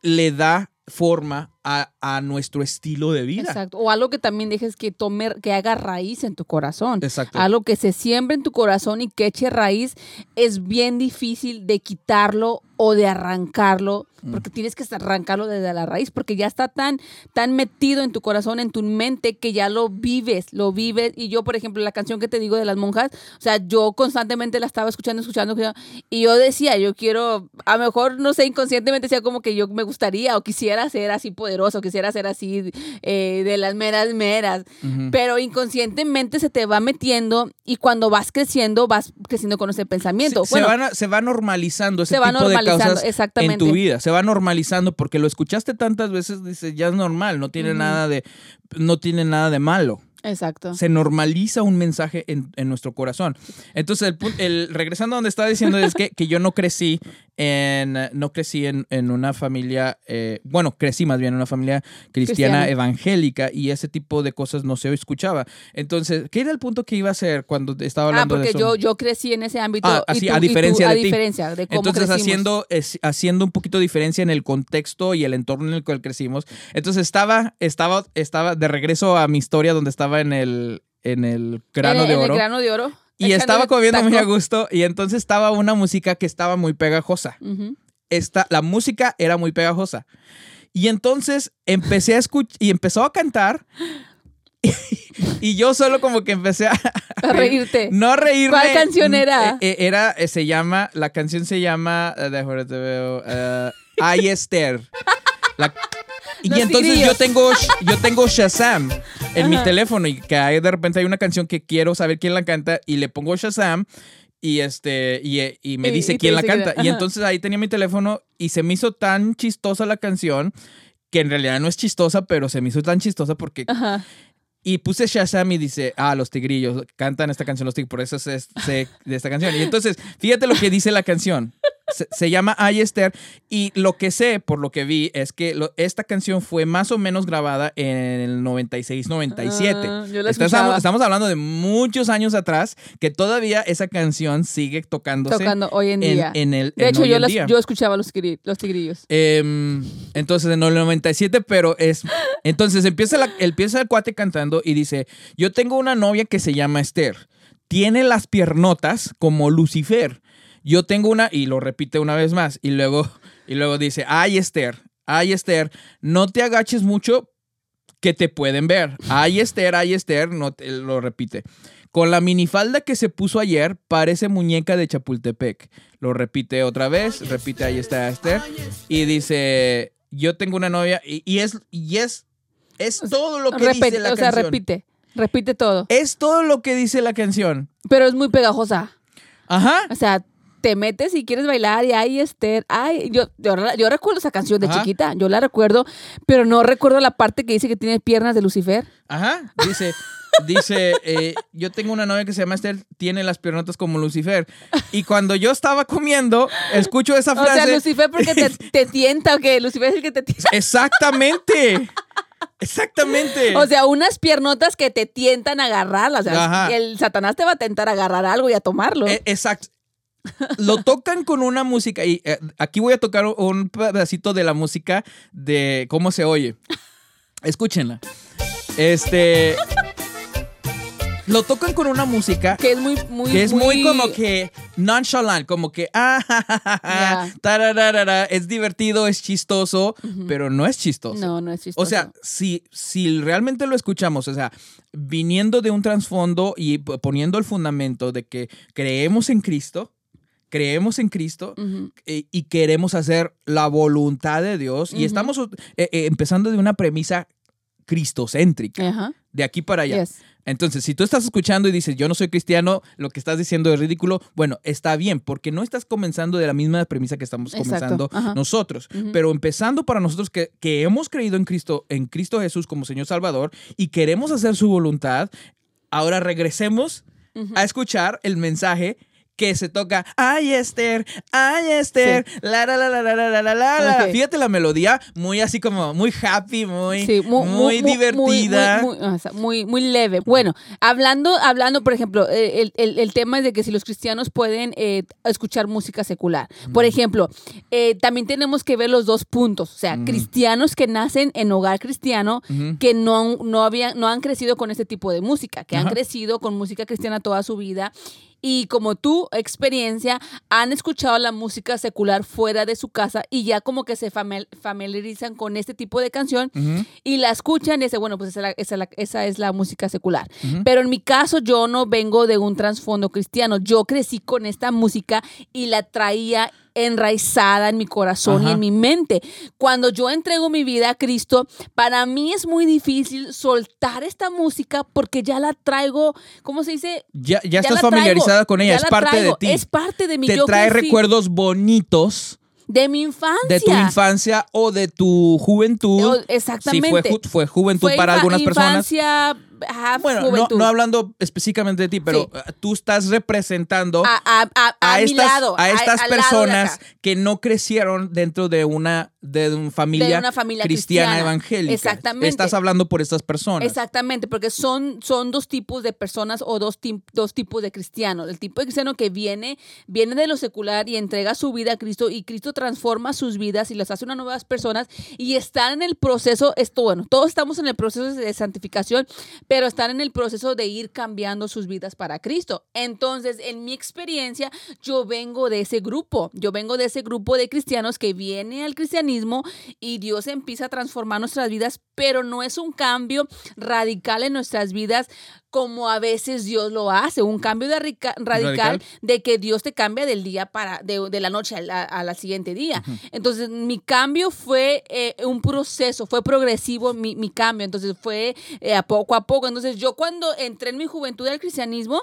le da forma a, a nuestro estilo de vida. Exacto. O algo que también dejes que tome, que haga raíz en tu corazón. Exacto. Algo que se siembre en tu corazón y que eche raíz es bien difícil de quitarlo o de arrancarlo, Mm. porque tienes que arrancarlo desde la raíz, porque ya está tan, tan metido en tu corazón, en tu mente, que ya lo vives, lo vives. Y yo, por ejemplo, la canción que te digo de las monjas, o sea, yo constantemente la estaba escuchando, escuchando, escuchando, y yo decía, yo quiero, a lo mejor, no sé, inconscientemente decía como que yo me gustaría o quisiera ser así, poder poderoso, quisiera ser así eh, de las meras meras, pero inconscientemente se te va metiendo y cuando vas creciendo, vas creciendo con ese pensamiento. Se, bueno, se van a- se va normalizando ese se va tipo de normalizando, causas exactamente. en tu vida. Se va normalizando porque lo escuchaste tantas veces, dices, ya es normal, no tiene nada de, no tiene nada de malo. Exacto. Se normaliza un mensaje en, en nuestro corazón. Entonces, el, el- regresando a donde estaba diciendo es que, que yo no crecí en, no crecí en, en una familia, eh, bueno, crecí más bien en una familia cristiana Cristiana. evangélica y ese tipo de cosas no se escuchaba. Entonces, ¿qué era el punto que iba a hacer cuando estaba Ah, hablando de porque eso? yo, yo crecí en ese ámbito. Ah, y así, tú- a y tú- diferencia a de ti. diferencia de cómo Entonces, crecimos. haciendo, es- haciendo un poquito de diferencia en el contexto y el entorno en el cual crecimos. Entonces, estaba, estaba, estaba de regreso a mi historia donde estaba en el, en el grano en, de en oro. el grano de oro. Y estaba comiendo muy a gusto. Y entonces estaba una música que estaba muy pegajosa. Ujú. Esta, la música era muy pegajosa. Y entonces empecé a escuchar y empezó a cantar. y yo solo como que empecé a, A reírte. no reírme. ¿Cuál canción era? Eh, eh, era, eh, se llama, la canción se llama, déjame te veo, Ay Esther. La- y Los entonces yo tengo, yo tengo Shazam en mi Ajá. teléfono y que hay, de repente hay una canción que quiero saber quién la canta y le pongo Shazam y este y, eh, y me Y- dice y quién la canta y entonces ahí tenía mi teléfono y se me hizo tan chistosa la canción que en realidad no es chistosa pero se me hizo tan chistosa porque Ajá. y puse Shazam y dice, ah, los tigrillos cantan esta canción, los tigrillos, por eso sé de esta canción. Y entonces, fíjate lo que dice la canción. Se, se llama Ay Esther y lo que sé, por lo que vi, es que lo- esta canción fue más o menos grabada en el 96-97. Ah, yo la estamos, estamos hablando de muchos años atrás que todavía esa canción sigue tocándose Tocando hoy en día. en el de en hecho, yo, las- yo escuchaba los tigrillos. Em, entonces, en el 97, pero es. Entonces empieza, la- empieza el cuate cantando y dice: Yo tengo una novia que se llama Esther. Tiene las piernotas como Lucifer. Yo tengo una. Y lo repite una vez más. Y luego, y luego dice: Ay, Esther. Ay, Esther. No te agaches mucho que te pueden ver. Ay, Esther, ay, Esther. No te- lo repite. Con la minifalda que se puso ayer, parece muñeca de Chapultepec. Lo repite otra vez, repite ahí está Esther. Y dice, yo tengo una novia. Y, y es, y es, es todo lo que Repite, dice la o sea, canción. repite. Repite todo. Es todo lo que dice la canción. Pero es muy pegajosa. Ajá. O sea, te metes y quieres bailar y ay, Esther, ay, yo, yo, yo recuerdo esa canción de Ajá. chiquita, yo la recuerdo, pero no recuerdo la parte que dice que tiene piernas de Lucifer. Ajá. Dice, dice, eh, yo tengo una novia que se llama Esther, tiene las piernotas como Lucifer. Y cuando yo estaba comiendo, escucho esa O sea, frase. Lucifer porque te, te tienta, o que Lucifer es el que te tienta. Exactamente. Exactamente. O sea, unas piernotas que te tientan a agarrarlas. O sea, el Satanás te va a tentar a agarrar algo y a tomarlo. Eh, exacto. Lo tocan con una música y eh, aquí voy a tocar un pedacito de la música de cómo se oye. Escúchenla. Este lo tocan con una música que es muy, muy, que es muy, como que nonchalant, como que ah, ja, ja, es divertido, es chistoso, pero no es chistoso. No, no es chistoso. O sea, si, si realmente lo escuchamos, o sea, viniendo de un trasfondo y poniendo el fundamento de que creemos en Cristo, creemos en Cristo eh, y queremos hacer la voluntad de Dios y estamos eh, eh, empezando de una premisa cristocéntrica, de aquí para allá. Yes. Entonces, si tú estás escuchando y dices, yo no soy cristiano, lo que estás diciendo es ridículo, bueno, está bien, porque no estás comenzando de la misma premisa que estamos Exacto, comenzando nosotros. Pero empezando para nosotros que, que hemos creído en Cristo, en Cristo Jesús como Señor Salvador y queremos hacer su voluntad, ahora regresemos a escuchar el mensaje que se toca, ay Esther, ay Esther, la la la la la la la la la la". Ok. Fíjate la melodía, muy así como muy happy, muy, Sí, mu- mu- muy, mu- divertida. Muy, muy- o sea, muy- muy leve. Bueno, hablando, hablando, por ejemplo, eh, el, el- el tema es de que si los cristianos pueden eh, escuchar música secular. Por ejemplo, eh, también tenemos que ver los dos puntos. O sea, Ujú. cristianos que nacen en hogar cristiano, Ujú. que no, no, habían, no han crecido con este tipo de música, que han Ajá. crecido con música cristiana toda su vida. Y como tu experiencia, han escuchado la música secular fuera de su casa y ya como que se famil- familiarizan con este tipo de canción y la escuchan y dicen, bueno, pues esa, es la- esa la- esa es la música secular. Pero en mi caso yo no vengo de un trasfondo cristiano, yo crecí con esta música y la traía enraizada en mi corazón y en mi mente. Cuando yo entrego mi vida a Cristo, para mí es muy difícil soltar esta música porque ya la traigo, ¿cómo se dice? Ya, ya estás traigo, familiarizada con ella, es parte traigo, de ti. Es parte de mi Te yo trae recuerdos bonitos de mi infancia. de tu infancia o de tu juventud. O- Si Exactamente. fue, ju- fue juventud Fue para algunas personas. Infancia, Bueno, no, juventud. no hablando específicamente de ti, pero Sí. uh, tú estás representando a, a, a, a mi estas, lado, personas que no crecieron dentro de una, de una familia, De una familia cristiana, cristiana. evangélica. Exactamente. Estás hablando por estas personas. Exactamente, porque son, son dos tipos de personas o dos, dos tipos de cristianos. El tipo de cristiano que viene, viene de lo secular y entrega su vida a Cristo y Cristo transforma sus vidas y las hace unas nuevas personas y están en el proceso, esto bueno, todos estamos en el proceso de santificación, pero están en el proceso de ir cambiando sus vidas para Cristo. Entonces, en mi experiencia, yo vengo de ese grupo, yo vengo de ese grupo de cristianos que viene al cristianismo y Dios empieza a transformar nuestras vidas, pero no es un cambio radical en nuestras vidas como a veces Dios lo hace, un cambio de rica- radical, Radical. de que Dios te cambia del día para, de, de la noche a la, a la siguiente día. Entonces, mi cambio fue eh, un proceso, fue progresivo mi, mi cambio, entonces fue eh, a poco a poco. Entonces, yo cuando entré en mi juventud al cristianismo,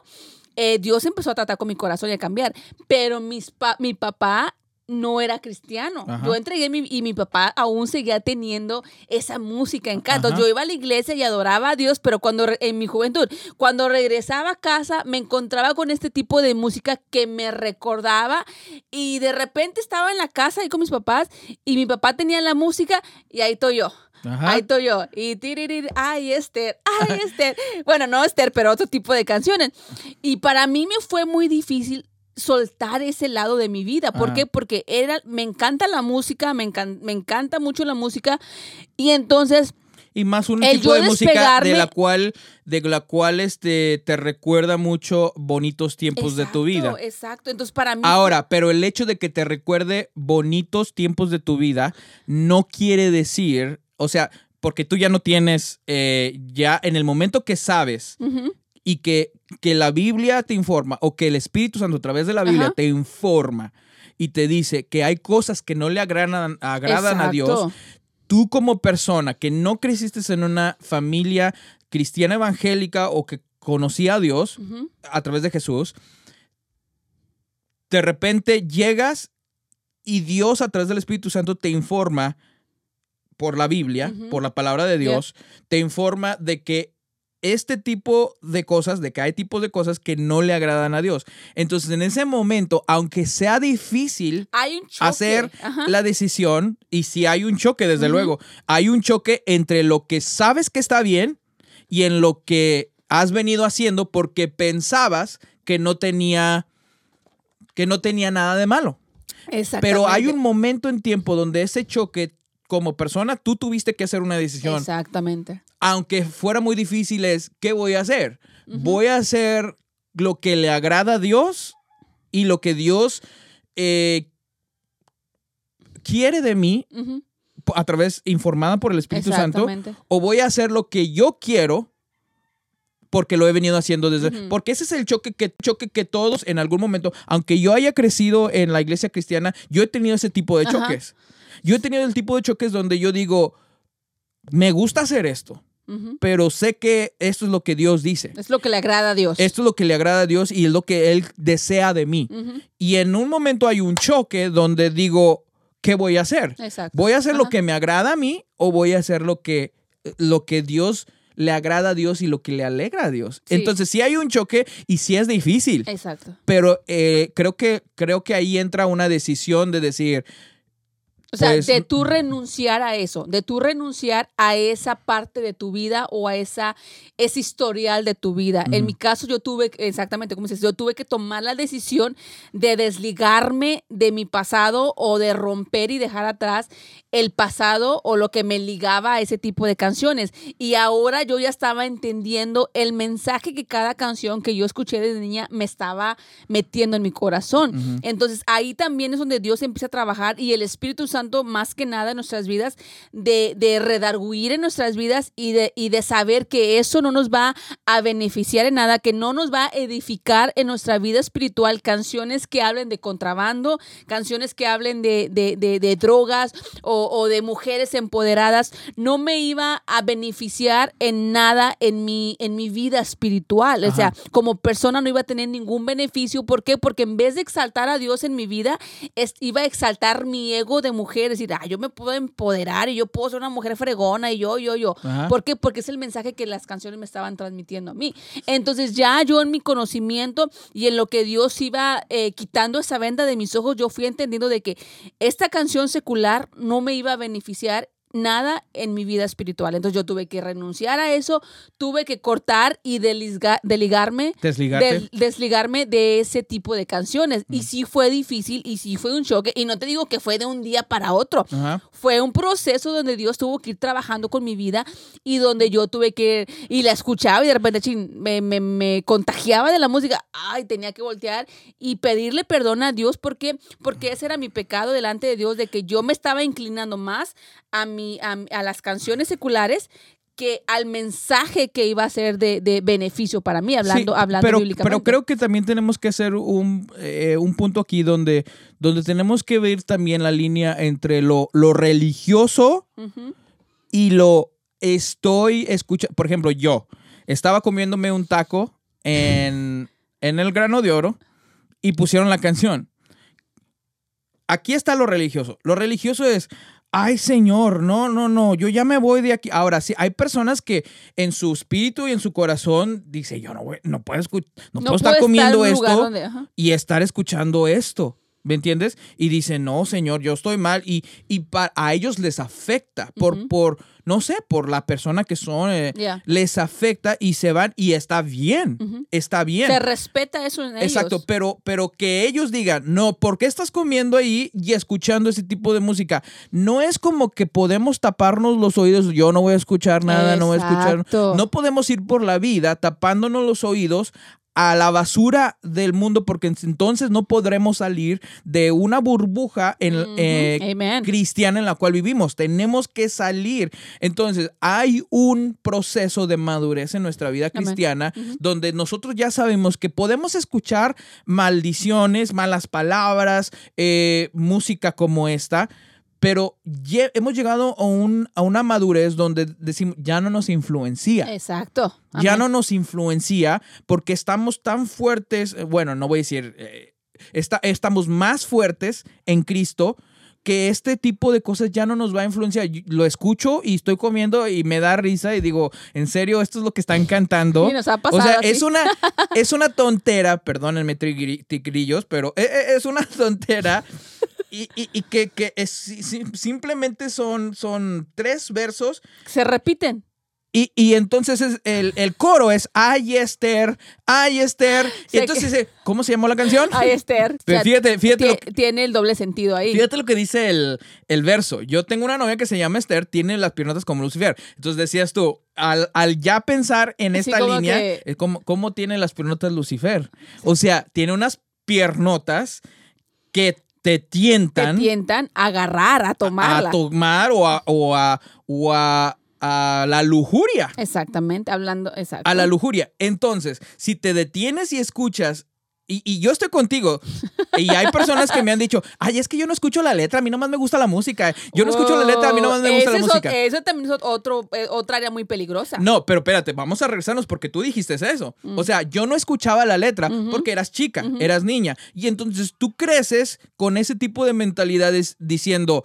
eh, Dios empezó a tratar con mi corazón y a cambiar, pero mis pa- mi papá no era cristiano. Ajá. Yo entregué mi, y mi papá aún seguía teniendo esa música en casa. Yo iba a la iglesia y adoraba a Dios, pero cuando en mi juventud, cuando regresaba a casa, me encontraba con este tipo de música que me recordaba y de repente estaba en la casa ahí con mis papás y mi papá tenía la música y ahí estoy yo. Ajá. Ahí estoy yo. Y tiririr, ay, Esther, ay, Esther. bueno, no Esther, pero otro tipo de canciones. Y para mí me fue muy difícil soltar ese lado de mi vida. ¿Por qué? Porque era, me encanta la música, me, encan- me encanta mucho la música. Y entonces, Y más un El tipo de música de la cual, de la cual este, te recuerda mucho bonitos tiempos de tu vida. Exacto. Entonces, para mí. Ahora, pero el hecho de que te recuerde bonitos tiempos de tu vida no quiere decir, o sea, porque tú ya no tienes, eh, ya en el momento que sabes y que, que la Biblia te informa o que el Espíritu Santo a través de la Biblia Ajá. te informa y te dice que hay cosas que no le agradan, agradan a Dios, tú como persona que no creciste en una familia cristiana evangélica o que conocía a Dios a través de Jesús, de repente llegas y Dios a través del Espíritu Santo te informa por la Biblia, por la palabra de Dios, te informa de que este tipo de cosas, de que hay tipos de cosas que no le agradan a Dios. Entonces, en ese momento, aunque sea difícil Hay un choque. hacer Ajá. la decisión, y si hay un choque, desde luego, hay un choque entre lo que sabes que está bien y en lo que has venido haciendo porque pensabas que no tenía que no tenía nada de malo. Pero hay un momento en tiempo donde ese choque como persona tú tuviste que hacer una decisión, Exactamente. Aunque fuera muy difícil es ¿qué voy a hacer? Voy a hacer lo que le agrada a Dios y lo que Dios eh, quiere de mí a través, informada por el Espíritu Santo, o voy a hacer lo que yo quiero porque lo he venido haciendo desde... Porque ese es el choque que, choque que todos en algún momento, aunque yo haya crecido en la iglesia cristiana, yo he tenido ese tipo de Ajá. choques. Yo he tenido el tipo de choques donde yo digo, me gusta hacer esto, Pero sé que esto es lo que Dios dice. Es lo que le agrada a Dios. Esto es lo que le agrada a Dios y es lo que Él desea de mí. Y en un momento hay un choque donde digo, ¿qué voy a hacer? Exacto. ¿Voy a hacer lo que me agrada a mí o voy a hacer lo que, lo que Dios le agrada a Dios y lo que le alegra a Dios? Sí. Entonces, sí hay un choque y sí es difícil, Exacto. pero eh, creo, que, creo que ahí entra una decisión de decir, O sea, Pues, de tú renunciar a eso, de tú renunciar a esa parte de tu vida o a esa, ese historial de tu vida. En mi caso, yo tuve, exactamente como dices, yo tuve que tomar la decisión de desligarme de mi pasado o de romper y dejar atrás el pasado o lo que me ligaba a ese tipo de canciones. Y ahora yo ya estaba entendiendo el mensaje que cada canción que yo escuché desde niña me estaba metiendo en mi corazón. Entonces ahí también es donde Dios empieza a trabajar y el Espíritu Santo Santo más que nada en nuestras vidas, de, de redarguir en nuestras vidas y de, y de saber que eso no nos va a beneficiar en nada, que no nos va a edificar en nuestra vida espiritual. Canciones que hablen de contrabando, canciones que hablen de, de, de, de drogas o, o de mujeres empoderadas, no me iba a beneficiar en nada en mi, en mi vida espiritual. O sea, como persona no iba a tener ningún beneficio. ¿Por qué? Porque en vez de exaltar a Dios en mi vida, es- iba a exaltar mi ego de mujer. Decir, ah, yo me puedo empoderar y yo puedo ser una mujer fregona y yo, yo, yo. Ajá. ¿Por qué? Porque es el mensaje que las canciones me estaban transmitiendo a mí. Entonces ya yo en mi conocimiento y en lo que Dios iba eh, quitando esa venda de mis ojos, yo fui entendiendo de que esta canción secular no me iba a beneficiar nada en mi vida espiritual. Entonces yo tuve que renunciar a eso, tuve que cortar y delisga- deligarme del- desligarme de ese tipo de canciones. Y sí fue difícil y sí fue un choque. Y no te digo que fue de un día para otro. Ajá. Fue un proceso donde Dios tuvo que ir trabajando con mi vida y donde yo tuve que, y la escuchaba y de repente chin, me, me- me contagiaba de la música. Ay, tenía que voltear y pedirle perdón a Dios porque, porque ese era mi pecado delante de Dios, de que yo me estaba inclinando más a, mi, a, a las canciones seculares que al mensaje que iba a ser de, de beneficio para mí, hablando, Sí, hablando pero, bíblicamente. pero creo que también tenemos que hacer un, eh, un punto aquí donde, donde tenemos que ver también la línea entre lo, lo religioso y lo estoy escuchando. Por ejemplo, yo estaba comiéndome un taco en, en el grano de oro y pusieron la canción. Aquí está lo religioso. Lo religioso es, ay Señor, no, no, no, yo ya me voy de aquí. Ahora sí, hay personas que en su espíritu y en su corazón dice, yo no, voy- no puedo, escu- no puedo estar comiendo esto donde- y estar escuchando esto. ¿Me entiendes? Y dice, no, señor, yo estoy mal. Y, y a ellos les afecta por, por, no sé, por la persona que son, eh, Ya. les afecta y se van y está bien, está bien. Se respeta eso en ellos. Exacto, pero, pero que ellos digan, no, ¿por qué estás comiendo ahí y escuchando ese tipo de música? No es como que podemos taparnos los oídos, yo no voy a escuchar nada, no voy a escuchar. No podemos ir por la vida tapándonos los oídos a la basura del mundo porque entonces no podremos salir de una burbuja en, eh, cristiana en la cual vivimos. Tenemos que salir. Entonces, hay un proceso de madurez en nuestra vida cristiana donde nosotros ya sabemos que podemos escuchar maldiciones, malas palabras, eh, música como esta. Pero hemos llegado a, un, a una madurez donde decimos, ya no nos influencia Exacto. ya no nos influencia porque estamos tan fuertes, eh, bueno, no voy a decir, eh, está- estamos más fuertes en Cristo que este tipo de cosas ya no nos va a influenciar. Yo Lo escucho y estoy comiendo y me da risa y digo, en serio, esto es lo que están cantando. Sí, nos ha o pasado sea, así. es una, es una tontera, perdónenme tigrillos, pero e- e- es una tontera y, y- y que, que es, si- si- simplemente son, son tres versos Se repiten. y, y entonces es el, el coro es Ay Esther, Ay Esther. Y Sé entonces dice, ¿cómo se llamó la canción? Ay, Esther. Pero fíjate, fíjate lo, tie- tiene el doble sentido ahí. fíjate lo que dice el, el verso. Yo tengo una novia que se llama Esther, tiene las piernotas como Lucifer. Entonces decías tú, al, al ya pensar en Sí, esta como línea, que- es como, ¿cómo tiene las piernotas Lucifer? O sea, tiene unas piernotas que te Te tientan tientan a agarrar, a tomarla. a tomar o a, o a, o a- a la lujuria. Exactamente, hablando, exacto. a la lujuria. Entonces, si te detienes y escuchas, y, y yo estoy contigo, y hay personas que me han dicho, ay, es que yo no escucho la letra, a mí nomás me gusta la música. Yo no escucho la letra, a mí nomás me gusta la música. Eso también es otro, eh, otra área muy peligrosa. No, pero espérate, vamos a regresarnos porque tú dijiste eso. O sea, yo no escuchaba la letra Ujú. porque eras chica, eras niña. Y entonces tú creces con ese tipo de mentalidades diciendo,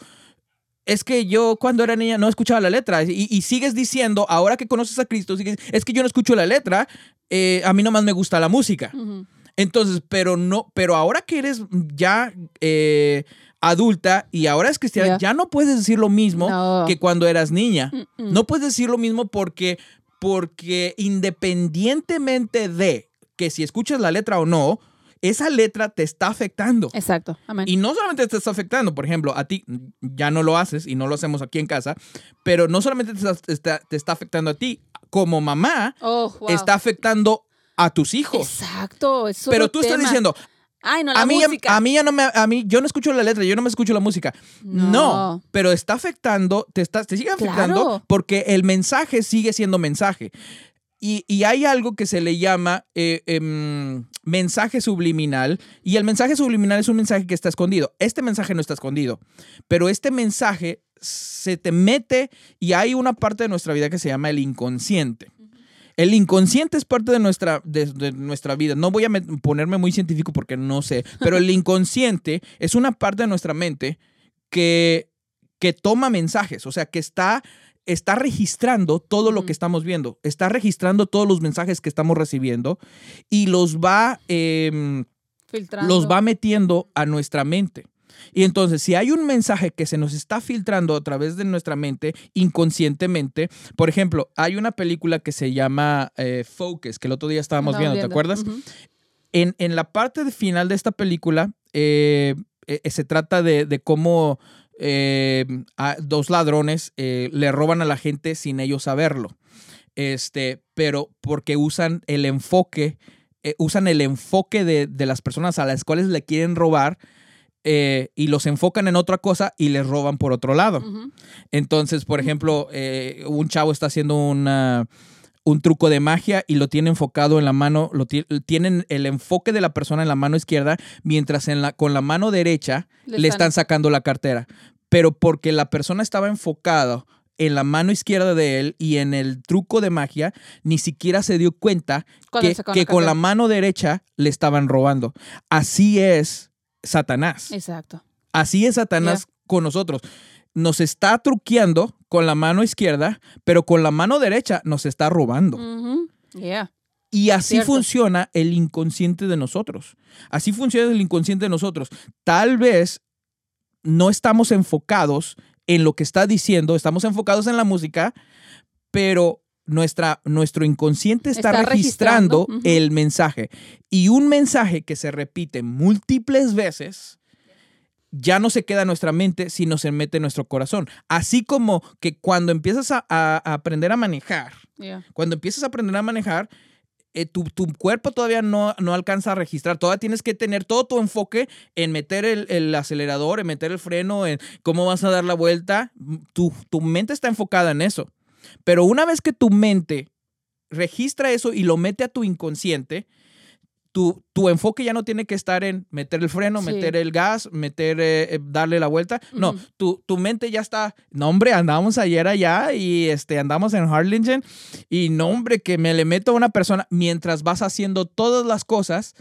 es que yo cuando era niña no escuchaba la letra. Y, y sigues diciendo, ahora que conoces a Cristo, sigues, es que yo no escucho la letra, eh, a mí nomás me gusta la música. Ujú. Entonces, pero no, pero ahora que eres ya eh, adulta y ahora es cristiana, Ya. ya no puedes decir lo mismo No. que cuando eras niña. No puedes decir lo mismo porque, porque independientemente de que si escuchas la letra o no, esa letra te está afectando. Exacto. Amén. Y no solamente te está afectando, por ejemplo, a ti ya no lo haces y no lo hacemos aquí en casa, pero no solamente está- te está afectando a ti, como mamá, Oh, wow. está afectando a tus hijos. Exacto. es Pero tú estás diciendo, Ay, no, la a mí, música. a mí ya no me, a mí, yo no escucho la letra, yo no me escucho la música. No, No. pero está afectando, te, está, te sigue afectando Claro. porque el mensaje sigue siendo mensaje. Y, y hay algo que se le llama eh, em, mensaje subliminal. Y el mensaje subliminal es un mensaje que está escondido. Este mensaje no está escondido. Pero este mensaje se te mete y hay una parte de nuestra vida que se llama el inconsciente. El inconsciente es parte de nuestra, de, de nuestra vida. No voy a me- ponerme muy científico porque no sé, pero el inconsciente es una parte de nuestra mente que, que toma mensajes, o sea, que está, está registrando todo lo que estamos viendo, está registrando todos los mensajes que estamos recibiendo y los va, em, los va metiendo a nuestra mente. Y entonces, si hay un mensaje que se nos está filtrando a través de nuestra mente inconscientemente, por ejemplo, hay una película que se llama eh, Focus, que el otro día estábamos viendo, ¿te acuerdas? En, en la parte final de esta película, eh, eh, se trata de, de cómo a- dos ladrones le roban a la gente sin ellos saberlo. Este, pero porque usan el enfoque, eh, usan el enfoque de, de las personas a las cuales le quieren robar eh, y los enfocan en otra cosa y les roban por otro lado. Entonces, por ejemplo, eh, un chavo está haciendo una, un truco de magia y lo tiene enfocado en la mano, lo ti- tienen el enfoque de la persona en la mano izquierda, mientras en la, con la mano derecha Le le, están- están sacando la cartera. Pero porque la persona estaba enfocada en la mano izquierda de él y en el truco de magia, ni siquiera se dio cuenta Cuando que, que la con la mano derecha le estaban robando. Así es Satanás. Exacto. Así es Satanás con nosotros. Nos está truqueando con la mano izquierda, pero con la mano derecha nos está robando. Yeah. Y así Cierto. funciona el inconsciente de nosotros. Así funciona el inconsciente de nosotros. Tal vez no estamos enfocados en lo que está diciendo, estamos enfocados en la música, pero nuestra, nuestro inconsciente está, Está registrando, el mensaje. Y un mensaje que se repite múltiples veces ya no se queda en nuestra mente, sino se mete en nuestro corazón. Así como que cuando empiezas a- a- a aprender a manejar, Yeah. cuando empiezas a aprender a manejar, eh, tu, tu cuerpo todavía no, no alcanza a registrar. Todavía tienes que tener todo tu enfoque en meter el, el acelerador, en meter el freno, en cómo vas a dar la vuelta. Tu, tu mente está enfocada en eso. Pero una vez que tu mente registra eso y lo mete a tu inconsciente, tu, tu enfoque ya no tiene que estar en meter el freno, Sí. meter el gas, meter, eh, eh, darle la vuelta. No, tu, tu mente ya está, no hombre, andamos ayer allá y este, andamos en Harlingen y no hombre, que me le meto a una persona mientras vas haciendo todas las cosas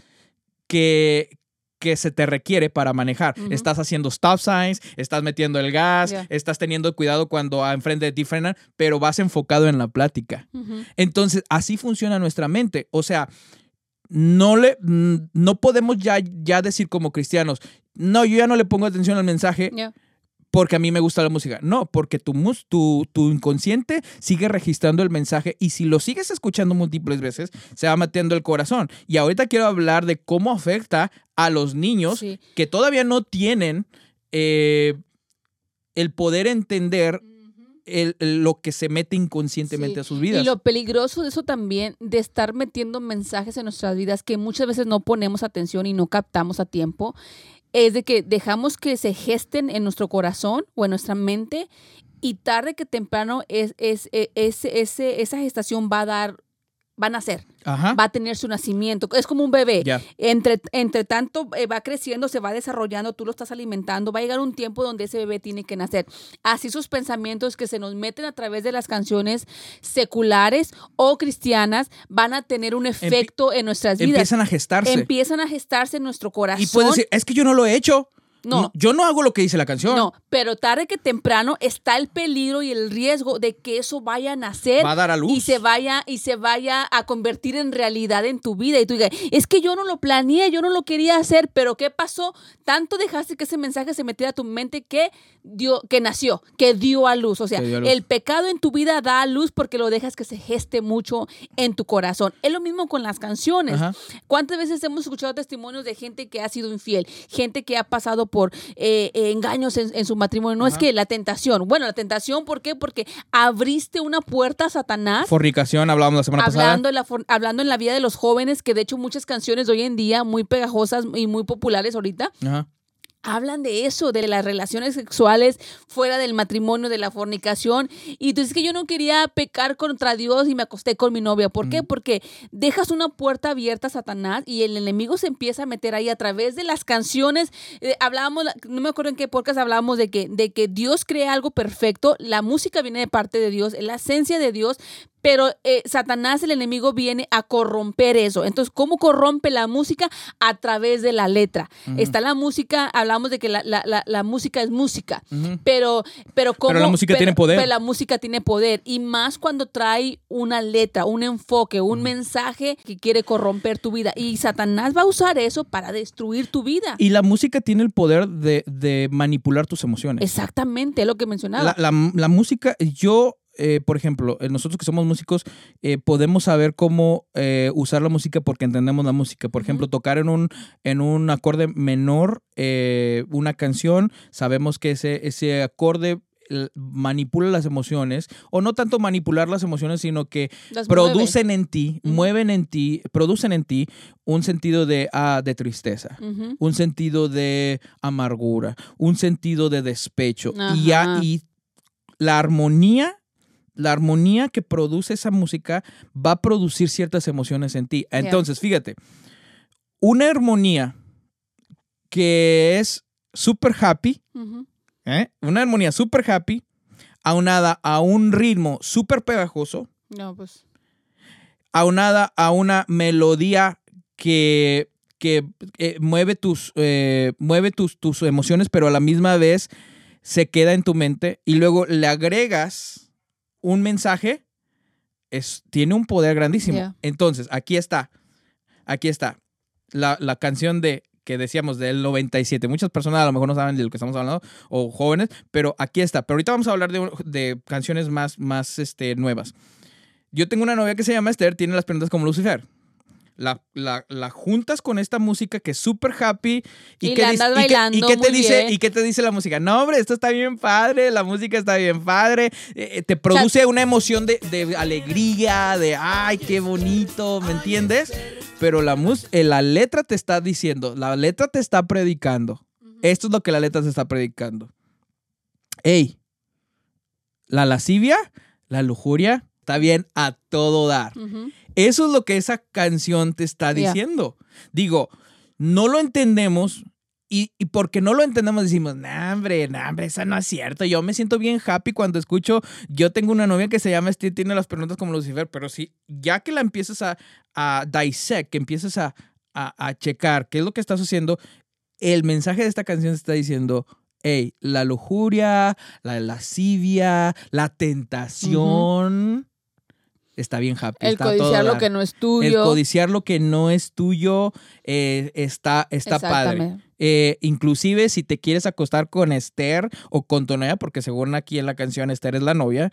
que, que se te requiere para manejar. Estás haciendo stop signs, estás metiendo el gas, estás teniendo cuidado cuando enfrente de ti frenan, pero vas enfocado en la plática. Entonces, así funciona nuestra mente. O sea, no le no podemos ya, ya decir como cristianos, no, yo ya no le pongo atención al mensaje Yeah. Porque a mí me gusta la música. No, porque tu, mus- tu, tu inconsciente sigue registrando el mensaje y si lo sigues escuchando múltiples veces, se va metiendo el corazón. Y ahorita quiero hablar de cómo afecta a los niños Sí. que todavía no tienen eh, el poder entender el- el- lo que se mete inconscientemente Sí. a sus vidas. Y lo peligroso de eso también, de estar metiendo mensajes en nuestras vidas que muchas veces no ponemos atención y no captamos a tiempo, es de que dejamos que se gesten en nuestro corazón o en nuestra mente y tarde que temprano es, es, es- ese- ese- esa gestación va a dar, va a nacer, Ajá. va a tener su nacimiento. Es como un bebé. Entre, entre tanto eh, va creciendo, se va desarrollando, tú lo estás alimentando, va a llegar un tiempo donde ese bebé tiene que nacer. Así sus pensamientos que se nos meten a través de las canciones seculares o cristianas van a tener un efecto en nuestras vidas. Empiezan a gestarse. Empiezan a gestarse en nuestro corazón. y puedes decir, es que yo no lo he hecho. No. yo no hago lo que dice la canción. No, pero tarde que temprano está el peligro y el riesgo de que eso vaya a nacer Va a dar a luz. y se vaya y se vaya a convertir en realidad en tu vida y tú digas, es que yo no lo planeé, yo no lo quería hacer, pero ¿qué pasó? Tanto dejaste que ese mensaje se metiera a tu mente que dio que nació, que dio a luz, o sea, luz. el pecado en tu vida da a luz porque lo dejas que se geste mucho en tu corazón. Es lo mismo con las canciones. Ajá. ¿Cuántas veces hemos escuchado testimonios de gente que ha sido infiel, gente que ha pasado por eh, engaños en, en su matrimonio. No es que la tentación. Bueno, la tentación, ¿por qué? Porque abriste una puerta a Satanás. Fornicación, hablábamos la semana pasada. Hablando en, la, hablando en la vida de los jóvenes, que de hecho muchas canciones de hoy en día, muy pegajosas y muy populares ahorita, Ajá. Hablan de eso, de las relaciones sexuales fuera del matrimonio, de la fornicación. Y tú dices que yo no quería pecar contra Dios y me acosté con mi novia. ¿Por qué? Porque dejas una puerta abierta a Satanás y el enemigo se empieza a meter ahí a través de las canciones. Eh, hablábamos, no me acuerdo en qué podcast hablábamos de que, de que Dios crea algo perfecto. La música viene de parte de Dios, es la esencia de Dios. Pero eh, Satanás, el enemigo, viene a corromper eso. Entonces, ¿cómo corrompe la música? A través de la letra. Está la música, hablamos de que la, la- la- la música es música, pero, pero, ¿cómo, la música pero- tiene poder. pero la música tiene poder. Y más cuando trae una letra, un enfoque, un mensaje que quiere corromper tu vida. Y Satanás va a usar eso para destruir tu vida. Y la música tiene el poder de, de manipular tus emociones. Exactamente, es lo que mencionaba. La música, yo, eh, por ejemplo, nosotros que somos músicos, eh, podemos saber cómo eh, usar la música porque entendemos la música. Por ejemplo, tocar en un, en un acorde menor una canción, sabemos que ese, ese acorde manipula las emociones, o no tanto manipular las emociones, sino que Las mueve. producen en ti, mueven en ti, producen en ti un sentido de, ah, de tristeza un sentido de amargura, un sentido de despecho. Y la armonía, la armonía que produce esa música va a producir ciertas emociones en ti. Entonces, fíjate, una armonía que es super happy. ¿eh? una armonía super happy, aunada a un ritmo súper pegajoso, No, pues. aunada a una melodía que, que eh, mueve, tus, eh, mueve tus, tus emociones, pero a la misma vez se queda en tu mente y luego le agregas un mensaje, es, tiene un poder grandísimo. Yeah. Entonces, aquí está, aquí está, la, la canción de que decíamos del 97. Muchas personas a lo mejor no saben de lo que estamos hablando, o jóvenes, pero aquí está. Pero ahorita vamos a hablar de, de canciones más, más este, nuevas. Yo tengo una novia que se llama Esther, tiene las prendas como Lucifer. La, la, la juntas con esta música que es súper happy. Y que la dice- andas y que- bailando y qué te muy dice bien. ¿Y qué te dice la música? No, hombre, esto está bien padre, la música está bien padre. eh, eh, te produce una emoción de, de alegría, de ay, qué bonito, ¿me entiendes? Pero la, mus- eh, la letra te está diciendo, la letra te está predicando. Esto es lo que la letra te está predicando. Ey, la lascivia, la lujuria, está bien a todo dar. Eso es lo que esa canción te está Yeah. diciendo. Digo, no lo entendemos y, y porque no lo entendemos decimos, nah, hombre, nah, hombre, eso no es cierto. Yo me siento bien happy cuando escucho, yo tengo una novia que se llama Steve, tiene las preguntas como Lucifer, pero sí, ya que la empiezas a, a dissect, que empiezas a, a, a checar qué es lo que estás haciendo, el mensaje de esta canción está diciendo, hey, la lujuria, la lascivia, la tentación, está bien happy. El está codiciar lo dar. que no es El tuyo. codiciar lo que no es tuyo eh, está, está padre. Eh, inclusive si te quieres acostar con Esther o con novia, porque según aquí en la canción Esther es la novia,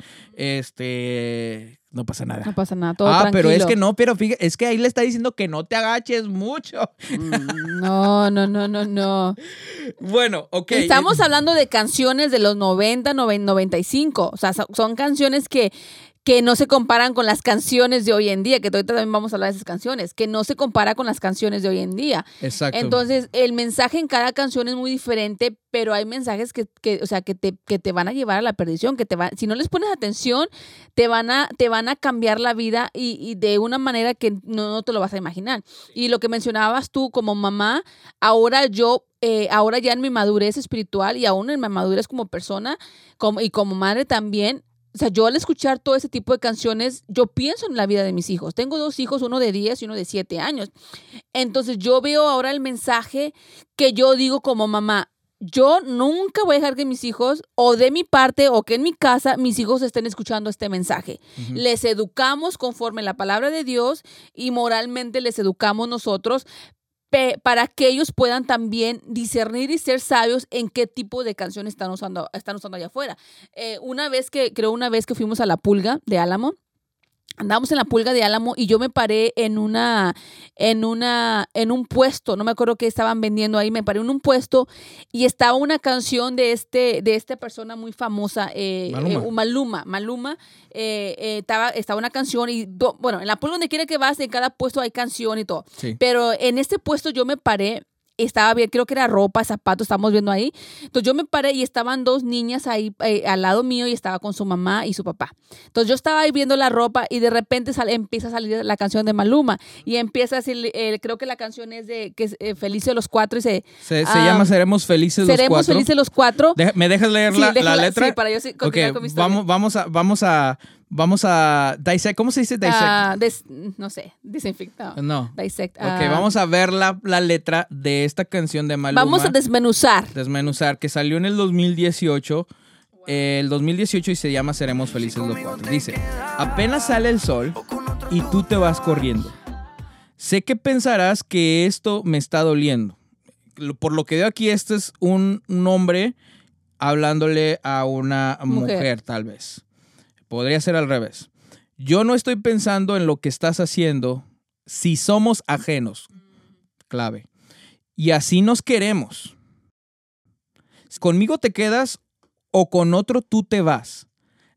este no pasa nada. No pasa nada, todo ah, pero es que no, pero fíjate, es que ahí le está diciendo que no te agaches mucho. Mm, No, no, no, no, no. Bueno, ok. Estamos eh, hablando de canciones de los 90, 90, 95. O sea, so- son canciones que, que no se comparan con las canciones de hoy en día, que ahorita también vamos a hablar de esas canciones, que no se compara con las canciones de hoy en día. Exacto. Entonces, el mensaje en cada canción es muy diferente, pero hay mensajes que, que, o sea, que te, que te van a llevar a la perdición, que te van, si no les pones atención, te van a, te van a cambiar la vida y, y de una manera que no, no te lo vas a imaginar. Y lo que mencionabas tú como mamá, ahora yo, eh, ahora ya en mi madurez espiritual y aún en mi madurez como persona como, y como madre también, o sea, yo al escuchar todo ese tipo de canciones, yo pienso en la vida de mis hijos. Tengo dos hijos, uno de 10 y uno de 7 años. Entonces yo veo ahora el mensaje que yo digo como mamá, yo nunca voy a dejar que mis hijos, o de mi parte, o que en mi casa, mis hijos estén escuchando este mensaje. Les educamos conforme la palabra de Dios y moralmente les educamos nosotros para que ellos puedan también discernir y ser sabios en qué tipo de canción están usando, están usando allá afuera. Eh, una vez que, creo una vez que fuimos a la pulga de Álamo, andábamos en la pulga de Álamo y yo me paré en una, en una, en un puesto, no me acuerdo qué estaban vendiendo ahí, me paré en un puesto y estaba una canción de este, de esta persona muy famosa, eh, Maluma. eh, Maluma, Maluma, eh, eh, estaba, estaba una canción y, do- bueno, en la pulga donde quiera que vas, en cada puesto hay canción y todo, Sí. pero en este puesto yo me paré. Estaba bien, creo que era ropa, zapatos, estamos viendo ahí. Entonces yo me paré y estaban dos niñas ahí eh, al lado mío y estaba con su mamá y su papá. Entonces yo estaba ahí viendo la ropa y de repente sale- empieza a salir la canción de Maluma y empieza a decir, eh, creo que la canción es de que es eh, Felices los Cuatro y se Se, se Ah, llama Seremos Felices los Seremos Cuatro. Felices los Cuatro. Deja- ¿Me dejas leer Sí, la, la déjala- letra? sí, para yo sí continuar Ok, con mi historia. vamos, vamos a, vamos a, vamos a dissect. ¿Cómo se dice dissect? Ah, des- no sé, desinfectado. no. Dissect. Ok, ah, vamos a ver la, la letra de esta canción de Maluma. vamos a desmenuzar. desmenuzar, que salió en el 2018. eh, el 2018 y se llama Seremos Felices los Cuatro. Dice, apenas sale el sol y tú te vas corriendo. Sé que pensarás que esto me está doliendo. Por lo que veo aquí, este es un, un hombre hablándole a una Mujer. mujer, tal vez. Podría ser al revés. Yo no estoy pensando en lo que estás haciendo si somos ajenos. Clave. Y así nos queremos. Conmigo te quedas o con otro tú te vas.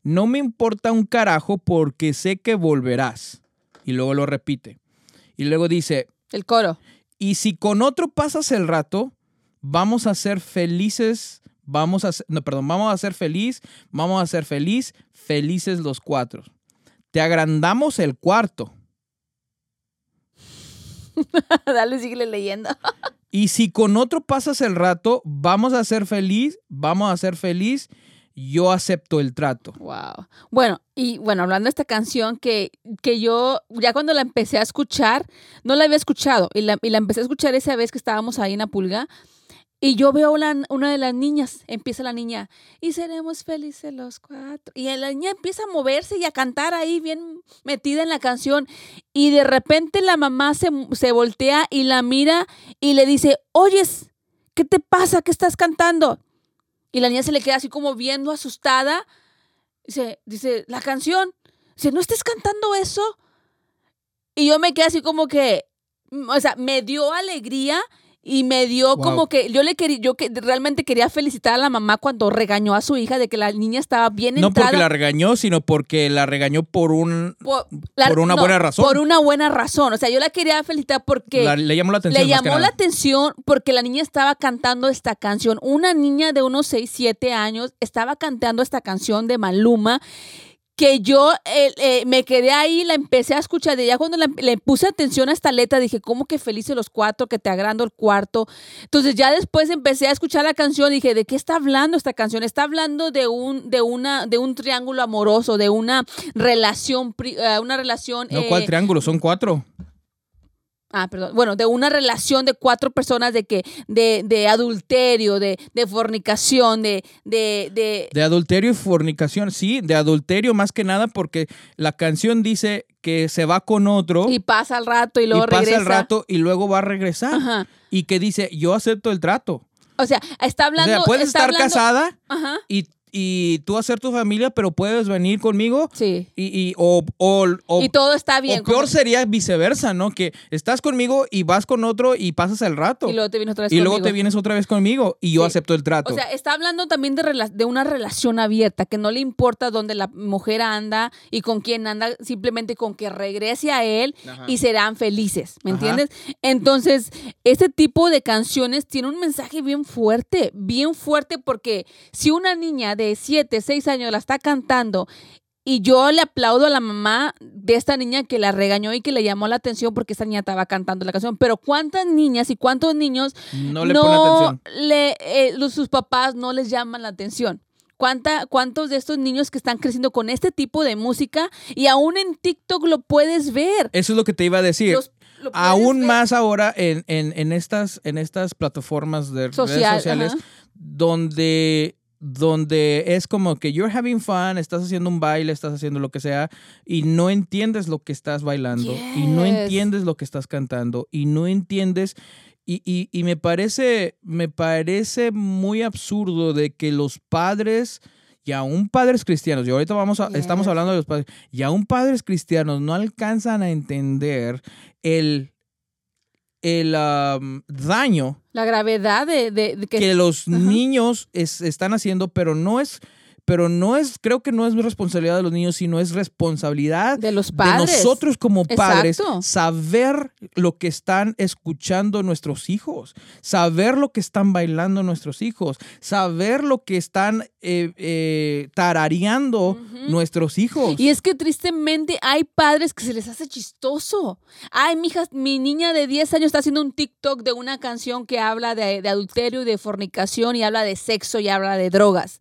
No me importa un carajo porque sé que volverás. Y luego lo repite. Y luego dice, El coro. y si con otro pasas el rato, vamos a ser felices, vamos a ser, no, perdón, vamos a ser feliz, vamos a ser feliz, felices los cuatro. Te agrandamos el cuarto. Dale, síguele leyendo. Y si con otro pasas el rato, vamos a ser feliz, vamos a ser feliz, yo acepto el trato. Wow. Bueno, y bueno, hablando de esta canción que, que yo ya cuando la empecé a escuchar, no la había escuchado, y la, y la empecé a escuchar esa vez que estábamos ahí en la pulga, y yo veo la- una de las niñas, empieza la niña, y seremos felices los cuatro. Y la niña empieza a moverse y a cantar ahí bien metida en la canción. Y de repente la mamá se, se voltea y la mira y le dice, oyes, ¿qué te pasa? ¿Qué estás cantando? Y la niña se le queda así como viendo asustada. Dice, dice, la canción. Dice, ¿no estés cantando eso? Y yo me quedé así como que, o sea, me dio alegría y me dio Wow. como que yo le quería, yo que realmente quería felicitar a la mamá cuando regañó a su hija de que la niña estaba bien No entrada. porque la regañó, sino porque la regañó por un... por, por una buena razón. Por una buena razón. O sea, yo la quería felicitar porque la- le llamó la atención. le llamó la atención porque la niña estaba cantando esta canción. Una niña de unos 6, 7 años estaba cantando esta canción de Maluma que yo eh, eh, me quedé ahí, la empecé a escuchar. De ya cuando la- le puse atención a esta letra, dije, ¿cómo que felices los cuatro? Que te agrando el cuarto. Entonces ya después empecé a escuchar la canción y dije, ¿de qué está hablando esta canción? Está hablando de un, de una, de un triángulo amoroso, de una relación, pri- eh, una relación. No, eh, ¿cuál triángulo? Son cuatro. Ah, perdón. Bueno, de una relación de cuatro personas de que, de, de adulterio, de, de fornicación, de, de, de, De adulterio y fornicación, sí, de adulterio más que nada porque la canción dice que se va con otro y pasa al rato y y luego pasa regresa. el rato y luego va a regresar. Ajá. Y que dice, yo acepto el trato. O sea, está O hablando. sea, puedes está estar hablando- casada Ajá. y, y tú hacer tu familia, pero puedes venir conmigo Sí. y, y- o, o, o- y todo está bien. o peor sería viceversa, ¿no? Que estás conmigo y vas con otro y pasas el rato. y luego te vienes otra vez Y luego te vienes otra vez conmigo y yo Sí. acepto el trato. O sea, está hablando también de, rela- de una relación abierta, que no le importa dónde la mujer anda y con quién anda, simplemente con que regrese a él Ajá. y serán felices, ¿me Ajá. entiendes? Entonces, este tipo de canciones tiene un mensaje bien fuerte, bien fuerte, porque si una niña de 7, 6 años la está cantando y yo le aplaudo a la mamá de esta niña que la regañó y que le llamó la atención porque esta niña estaba cantando la canción. Pero ¿cuántas niñas y cuántos niños no le atención. le- eh, los- sus papás no les llaman la atención. ¿Cuánta, ¿Cuántos de estos niños que están creciendo con este tipo de música y aún en TikTok lo puedes ver? Eso es lo que te iba a decir. Los- Aún ver. más ahora en, en- en estas, en estas plataformas de Social, redes sociales ajá. donde, donde es como que you're having fun, estás haciendo un baile, estás haciendo lo que sea y no entiendes lo que estás bailando y no entiendes lo que estás cantando y no entiendes y, y- y me parece me parece muy absurdo de que los padres y aún padres cristianos, y ahorita vamos a, estamos hablando de los padres, y aún padres cristianos no alcanzan a entender el, el am, daño La gravedad de, de- de que, que los Ajá. niños es- están haciendo, pero no es, pero no es, creo que no es responsabilidad de los niños, sino es responsabilidad de los de padres. nosotros como padres Exacto. saber lo que están escuchando nuestros hijos, saber lo que están bailando nuestros hijos, saber lo que están eh, eh, tarareando nuestros hijos. Y es que tristemente hay padres que se les hace chistoso. Ay, mi hija, mi niña de 10 años está haciendo un TikTok de una canción que habla de, de adulterio y de fornicación y habla de sexo y habla de drogas.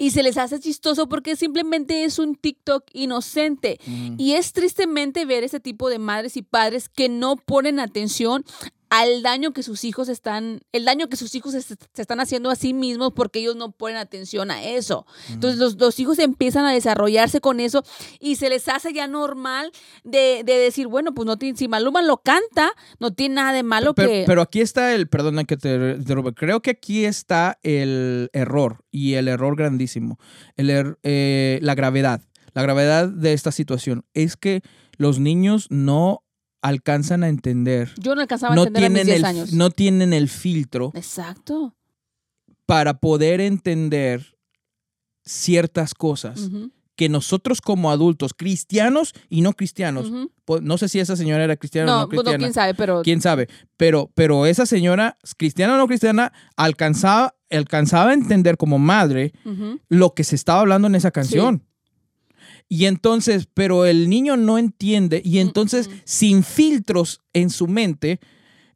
Y se les hace chistoso porque simplemente es un TikTok inocente. Mm. Y es tristemente ver ese tipo de madres y padres que no ponen atención al daño que sus hijos están, el daño que sus hijos se, se están haciendo a sí mismos porque ellos no ponen atención a eso. Entonces los, los hijos empiezan a desarrollarse con eso y se les hace ya normal de, de decir, bueno, pues no tiene, si Maluma lo canta, no tiene nada de malo pero, que... pero aquí está el, perdona que te interrumpa, creo que aquí está el error y el error grandísimo, el er- eh, la gravedad. La gravedad de esta situación es que los niños no alcanzan a entender, yo no alcanzaba a entender a mis tienen, 10 el, años. no tienen el filtro Exacto. para poder entender ciertas cosas que nosotros como adultos, cristianos y no cristianos, no sé si esa señora era cristiana o No, pues no, cristiana, quién sabe, pero... quién sabe, pero, pero esa señora, cristiana o no cristiana, alcanzaba, alcanzaba a entender como madre lo que se estaba hablando en esa canción. Y entonces, pero el niño no entiende y entonces Mm, mm. sin filtros en su mente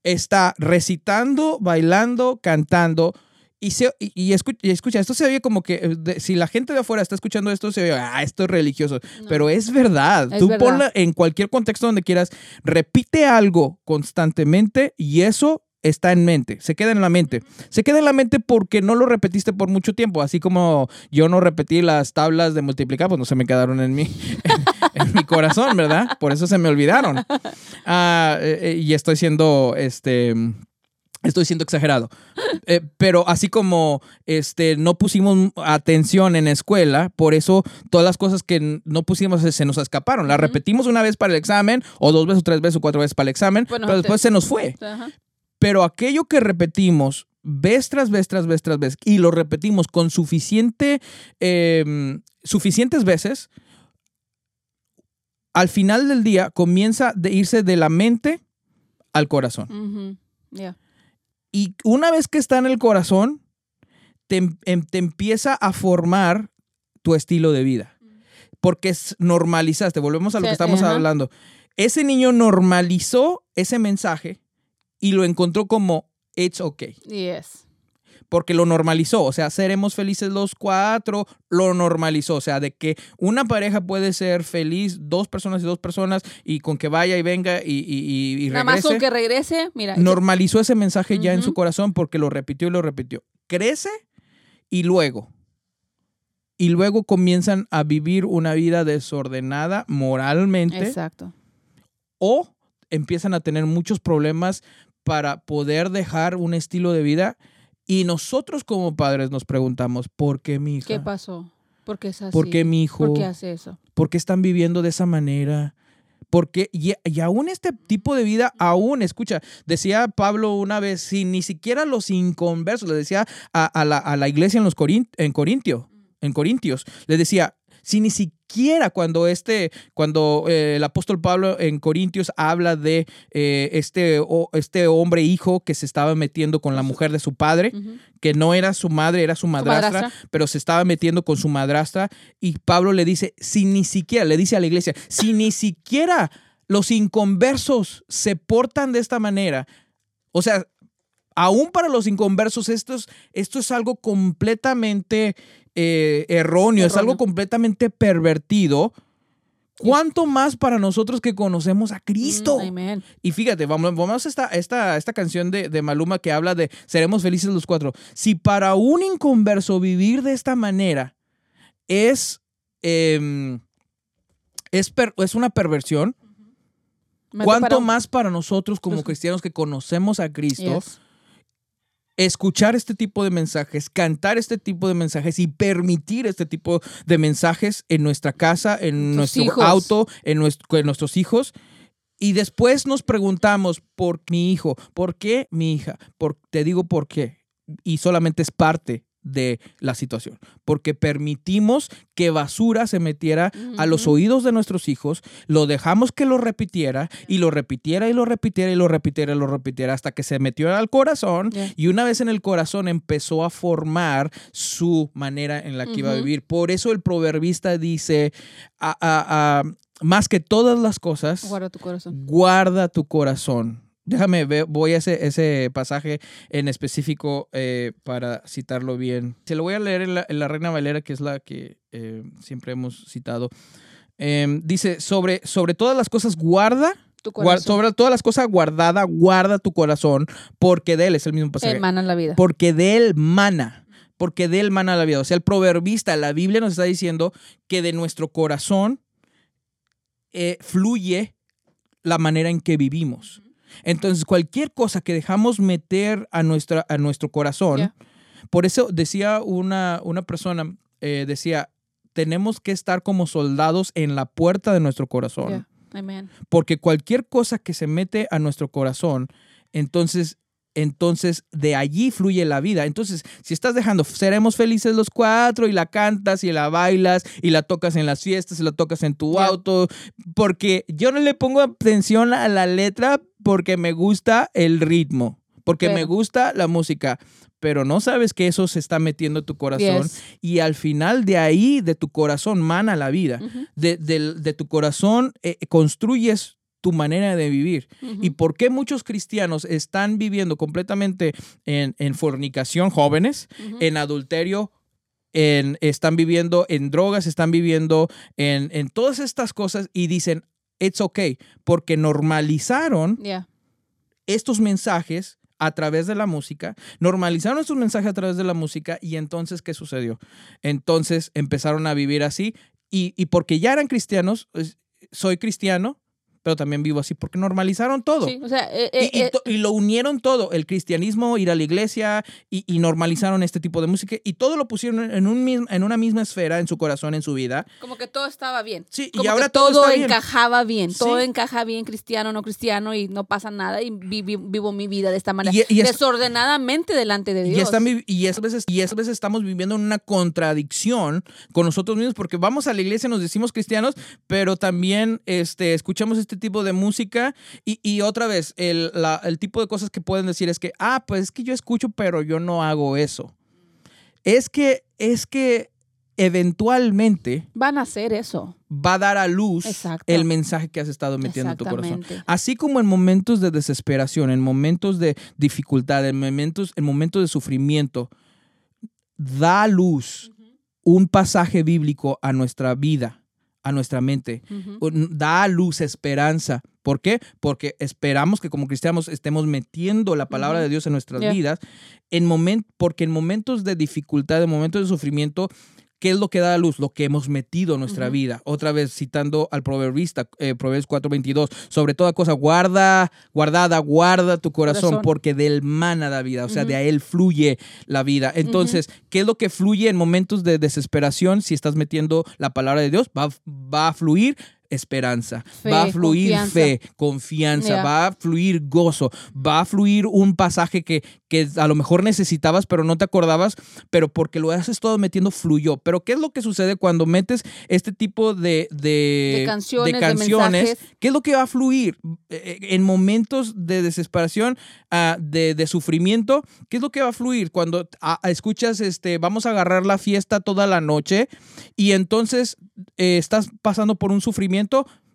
está recitando, bailando, cantando. Y, se, y, y escu- y escucha, esto se oye como que eh, de- si la gente de afuera está escuchando esto, se oye, ah, esto es religioso. No. Pero es verdad. Es Tú verdad. ponla en cualquier contexto donde quieras, repite algo constantemente y eso está en mente, se queda en la mente. Se queda en la mente porque no lo repetiste por mucho tiempo, así como yo no repetí las tablas de multiplicar, pues no se me quedaron en mi, en, mi corazón, ¿verdad? Por eso se me olvidaron. Ah, eh, eh, y estoy siendo, este... Estoy siendo exagerado. Eh, pero así como este, no pusimos atención en escuela, por eso todas las cosas que no pusimos se, se nos escaparon. Las repetimos una vez para el examen, o dos veces, o tres veces, o cuatro veces para el examen, Bueno, pero te- después se nos fue. Ajá. Pero aquello que repetimos vez tras vez, tras vez, tras vez, y lo repetimos con suficiente, eh, suficientes veces, al final del día comienza de irse de la mente al corazón. Y una vez que está en el corazón, te, em- em- te empieza a formar tu estilo de vida. Porque es- normalizaste, volvemos a lo que estamos ajá. hablando. Ese niño normalizó ese mensaje y lo encontró como it's okay. Yes. Porque lo normalizó, o sea, seremos felices los cuatro, lo normalizó, o sea, de que una pareja puede ser feliz, dos personas y dos personas, y con que vaya y venga y, y, y- y Nada más regrese con que regrese, mira. normalizó ese mensaje ya en su corazón porque lo repitió y lo repitió. Crece y luego, y luego comienzan a vivir una vida desordenada moralmente Exacto. o empiezan a tener muchos problemas para poder dejar un estilo de vida y nosotros como padres nos preguntamos, ¿por qué mi hija? ¿Qué pasó? ¿Por qué es así? ¿Por qué mi hijo? ¿Por qué hace eso? ¿Por qué están viviendo de esa manera? Porque, y, y aún este tipo de vida, aún, escucha, decía Pablo una vez, si ni siquiera los inconversos, le decía a, a la, a la iglesia en, los Corin- en, Corintio, en Corintios, le decía, si ni siquiera cuando este, cuando eh, el apóstol Pablo en Corintios habla de eh, este, o- este hombre hijo que se estaba metiendo con la mujer de su padre, que no era su madre, era su madrastra, madrastra. pero se estaba metiendo con su madrastra y Pablo le dice, si ni siquiera, le dice a la iglesia, si ni siquiera los inconversos se portan de esta manera, o sea, aún para los inconversos esto es, esto es algo completamente eh, erróneo, es algo completamente pervertido. ¿Cuánto más para nosotros que conocemos a Cristo? Mm. Y fíjate, vamos, vamos a esta, esta, esta canción de, de Maluma que habla de seremos felices los cuatro. Si para un inconverso vivir de esta manera es, em, es, per- es una perversión, ¿cuánto más para nosotros como Los- cristianos que conocemos a Cristo Yes. Escuchar este tipo de mensajes, cantar este tipo de mensajes y permitir este tipo de mensajes en nuestra casa, en nuestro auto, en, en nuestros hijos. Y después nos preguntamos por mi hijo, ¿por qué mi hija? Por, te digo por qué. Y solamente es parte de la situación, porque permitimos que basura se metiera a los oídos de nuestros hijos, lo dejamos que lo repitiera y lo repitiera y lo repitiera y lo repitiera y lo repitiera hasta que se metió al corazón y una vez en el corazón empezó a formar su manera en la que iba a vivir. Por eso el proverbista dice, más que todas las cosas, guarda tu corazón. Guarda tu corazón Déjame ver, voy a ese, ese pasaje en específico eh, para citarlo bien. Se lo voy a leer en la, Reina Valera, que es la que eh, siempre hemos citado. Em, dice, sobre, sobre todas las cosas guarda, sobre todas las cosas guardada, guarda tu corazón, porque de él es el mismo pasaje. mana la vida. Porque de él mana, porque de él mana la vida. O sea, el proverbista, la Biblia nos está diciendo que de nuestro corazón eh, fluye la manera en que vivimos. Entonces, cualquier cosa que dejamos meter a, nuestra, a nuestro corazón, por eso decía una, una persona, eh, decía, tenemos que estar como soldados en la puerta de nuestro corazón. Porque cualquier cosa que se mete a nuestro corazón, entonces entonces de allí fluye la vida. Entonces, si estás dejando, seremos felices los cuatro y la cantas y la bailas y la tocas en las fiestas y la tocas en tu auto, porque yo no le pongo atención a la letra porque me gusta el ritmo, porque me gusta la música. Pero no sabes que eso se está metiendo en tu corazón y al final de ahí, de tu corazón, mana la vida. de, tu corazón eh, construyes tu manera de vivir. ¿Y por qué muchos cristianos están viviendo completamente en, fornicación jóvenes, en adulterio? En, están viviendo en drogas, están viviendo en, en, todas estas cosas y dicen, it's okay, porque normalizaron estos mensajes a través de la música, normalizaron estos mensajes a través de la música y entonces, ¿qué sucedió? Entonces empezaron a vivir así y, y porque ya eran cristianos, soy cristiano, pero también vivo así, porque normalizaron todo. Sí, o sea, eh, eh, eh, y, lo unieron todo, el cristianismo, ir a la iglesia, y, normalizaron este tipo de música, y todo lo pusieron en, un en una misma esfera, en su corazón, en su vida. Como que todo estaba bien. Sí, y ahora todo, todo encajaba bien, todo encaja bien, cristiano, no cristiano, y no pasa nada, y vivo mi vida de esta manera, desordenadamente delante de Dios. Y, están, y, esas veces, y esas veces estamos viviendo en una contradicción con nosotros mismos, porque vamos a la iglesia, nos decimos cristianos, pero también este, escuchamos este este tipo de música y, otra vez, el, el tipo de cosas que pueden decir es que, ah, pues es que yo escucho, pero yo no hago eso. Es que, es que eventualmente van a hacer eso. Va a dar a luz el mensaje que has estado metiendo en tu corazón. Así como en momentos de desesperación, en momentos de dificultad, en momentos, en momentos de sufrimiento, da a luz un pasaje bíblico a nuestra vida a nuestra mente, da luz, esperanza. ¿Por qué? Porque esperamos que como cristianos estemos metiendo la palabra de Dios en nuestras vidas, en porque en momentos de dificultad, en momentos de sufrimiento, ¿Qué es lo que da a luz? Lo que hemos metido en nuestra vida. Otra vez citando al proverbista, eh, Proverbios 4:22, sobre toda cosa, guarda, guardada, guarda tu corazón, porque del mana da vida, o sea, de a él fluye la vida. Entonces, ¿qué es lo que fluye en momentos de desesperación? Si estás metiendo la palabra de Dios, va, va a fluir esperanza, va a fluir fe, confianza, va a fluir gozo, va a fluir un pasaje que, que a lo mejor necesitabas pero no te acordabas, pero porque lo has estado metiendo fluyó. Pero ¿qué es lo que sucede cuando metes este tipo de, de, canciones? ¿Qué es lo que va a fluir eh, eh, en momentos de desesperación, ah, de, de, sufrimiento? ¿Qué es lo que va a fluir cuando ah, escuchas, este, vamos a agarrar la fiesta toda la noche y entonces eh, estás pasando por un sufrimiento,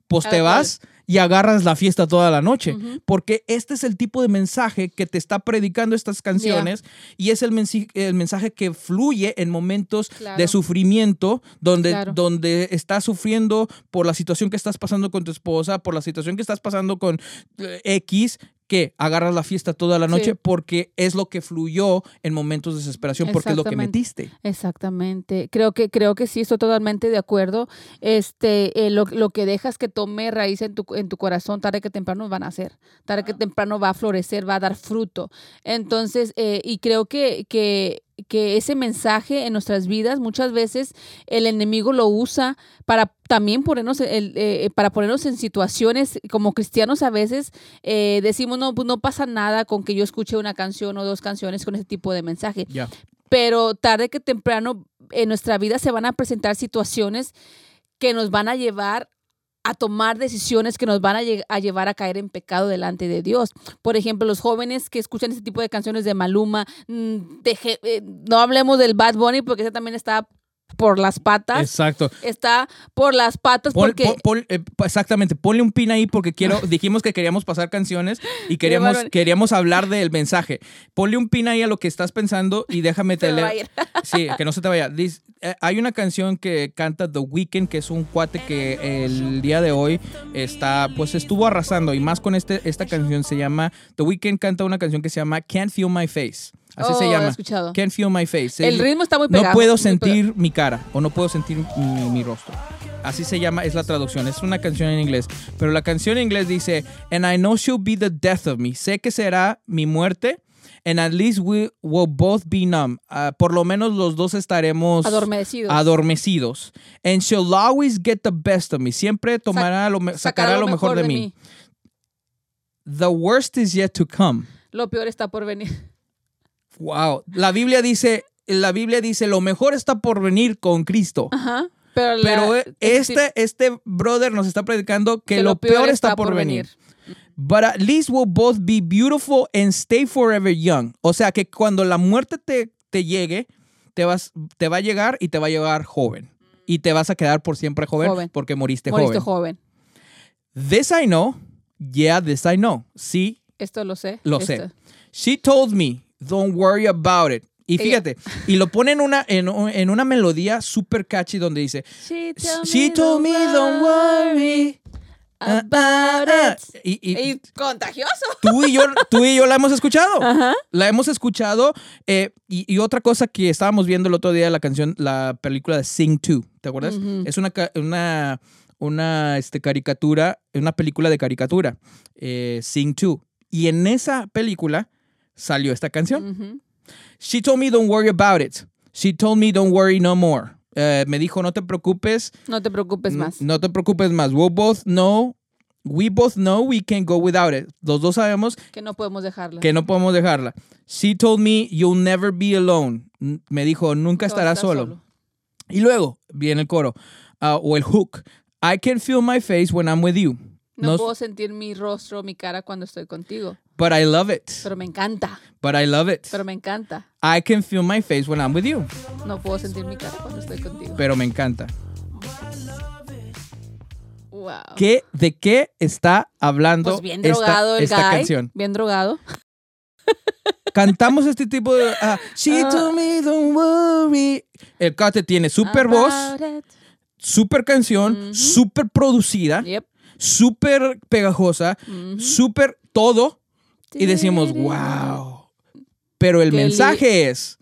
pues te vas y agarras la fiesta toda la noche. Porque este es el tipo de mensaje que te está predicando estas canciones y es el, el, mensaje que fluye en momentos de sufrimiento, donde, donde estás sufriendo por la situación que estás pasando con tu esposa, por la situación que estás pasando con eh, X ¿qué? Agarras la fiesta toda la noche Sí. porque es lo que fluyó en momentos de desesperación, porque es lo que metiste. Exactamente. Creo que, creo que sí, estoy totalmente de acuerdo. Este, eh, lo, lo que dejas que tome raíz en tu, en tu corazón, tarde que temprano van a hacer. Tarde que temprano va a florecer, va a dar fruto. Entonces, eh, y creo que, que, que ese mensaje en nuestras vidas, muchas veces el enemigo lo usa para también ponernos, el, eh, para ponernos en situaciones como cristianos a veces eh, decimos, no, pues no pasa nada con que yo escuche una canción o dos canciones con ese tipo de mensaje pero tarde que temprano en nuestra vida se van a presentar situaciones que nos van a llevar a tomar decisiones que nos van a, lle- a llevar a caer en pecado delante de Dios. Por ejemplo, los jóvenes que escuchan este tipo de canciones de Maluma, mm, eh, no hablemos del Bad Bunny porque ese también está por las patas. Exacto. Está por las patas Pon- porque... pon- pon- eh, exactamente, ponle un pin ahí porque quiero, dijimos que queríamos pasar canciones y queríamos, queríamos hablar del mensaje. Ponle un pin ahí a lo que estás pensando y déjame te ir. Sí, que no se te vaya. Eh, hay una canción que canta The Weeknd, que es un cuate que el día de hoy está, pues estuvo arrasando y más con este, esta canción se llama, The Weeknd canta una canción que se llama Can't Feel My Face. Así Oh, se he llama. escuchado. Can't Feel My Face. El ritmo está muy no pegado. puedo muy pegado. sentir mi cara o no puedo sentir mi, mi rostro. Así se llama, es la traducción. Es una canción en inglés. Pero la canción en inglés dice, And I know she'll be the death of me. Sé que será mi muerte. And at least we will both be numb. Ah, por lo menos los dos estaremos Adormecidos. adormecidos. And she'll always get the best of me. Siempre tomará lo me- sacará lo mejor de mí. The worst is yet to come. Lo peor está por venir. Wow. La Biblia dice, la Biblia dice, lo mejor está por venir con Cristo. Ajá. Pero, la- Pero eh, este, este brother nos está predicando que, lo peor, está, por venir. But at least we'll both be beautiful and stay forever young. O sea que cuando la muerte te, te llegue, te, vas, te va a llegar y te va a llegar joven. Y te vas a quedar por siempre joven, Joven. porque moriste, Moriste joven. joven. This I know. Yeah, this I know. Sí, Esto lo sé. Lo Esto- sé. She told me, don't worry about it. Y fíjate, y lo pone en una, en, un- en una melodía super catchy donde dice, She told She me, told me, don't worry about ah, it. Y, y Y contagioso. tú, y yo, tú y yo la hemos escuchado. Ajá. La hemos escuchado. eh, y, y otra cosa que estábamos viendo el otro día, la canción, la película de Sing 2, ¿te acuerdas? Es una, una, una este, caricatura, una película de caricatura, eh, Sing 2. Y en esa película salió esta canción. She told me don't worry about it. She told me don't worry no more. Eh, me dijo no te preocupes. No te preocupes más. No te preocupes más. We both know. We both know we can't go without it. Los dos sabemos Que no podemos dejarla. que no podemos dejarla. She told me you'll never be alone. Me dijo nunca a estarás estar solo. Y luego viene el coro ah, o el hook. I can feel my face when I'm with you. No, No- puedo sentir mi rostro, mi cara cuando estoy contigo. But I love it. Pero me encanta. But I love it. Pero me encanta. I can feel my face when I'm with you. No puedo sentir mi cara cuando estoy contigo. Pero me encanta. Wow. ¿Qué, ¿De qué está hablando Pues bien esta, drogado el esta guy. canción? Bien drogado. Cantamos este tipo de... ah, She Ah. told me don't worry. El cate tiene super voz, it. super canción, super producida, Yep. Super pegajosa, Ujú. super todo. Y decimos, wow. Pero el Qué mensaje es,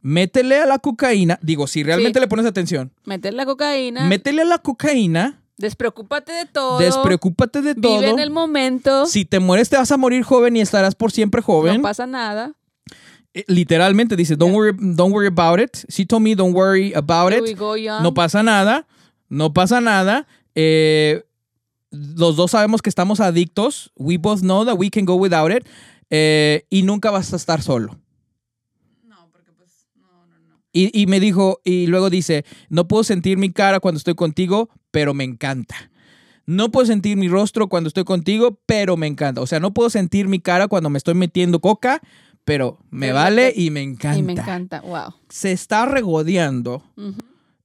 métele a la cocaína. Digo, si realmente Sí. le pones atención, Meter la cocaína. métele a la cocaína, Despreocúpate de todo. despreocúpate de todo. Vive en el momento. Si te mueres, te vas a morir joven y estarás por siempre joven. No pasa nada. Eh, Literalmente dice, don't, worry, don't worry about it. She told me, don't worry about Here we it. go. No pasa nada. No pasa nada. Eh, los dos sabemos que estamos adictos. We both know that we can go without it. Eh, y nunca vas a estar solo. No, porque pues, no, no, no. Y, y me dijo, y luego dice, no puedo sentir mi cara cuando estoy contigo, pero me encanta. No puedo sentir mi rostro cuando estoy contigo, pero me encanta. O sea, no puedo sentir mi cara cuando me estoy metiendo coca, pero me vale y me encanta. Y me encanta. Wow. Se está regodeando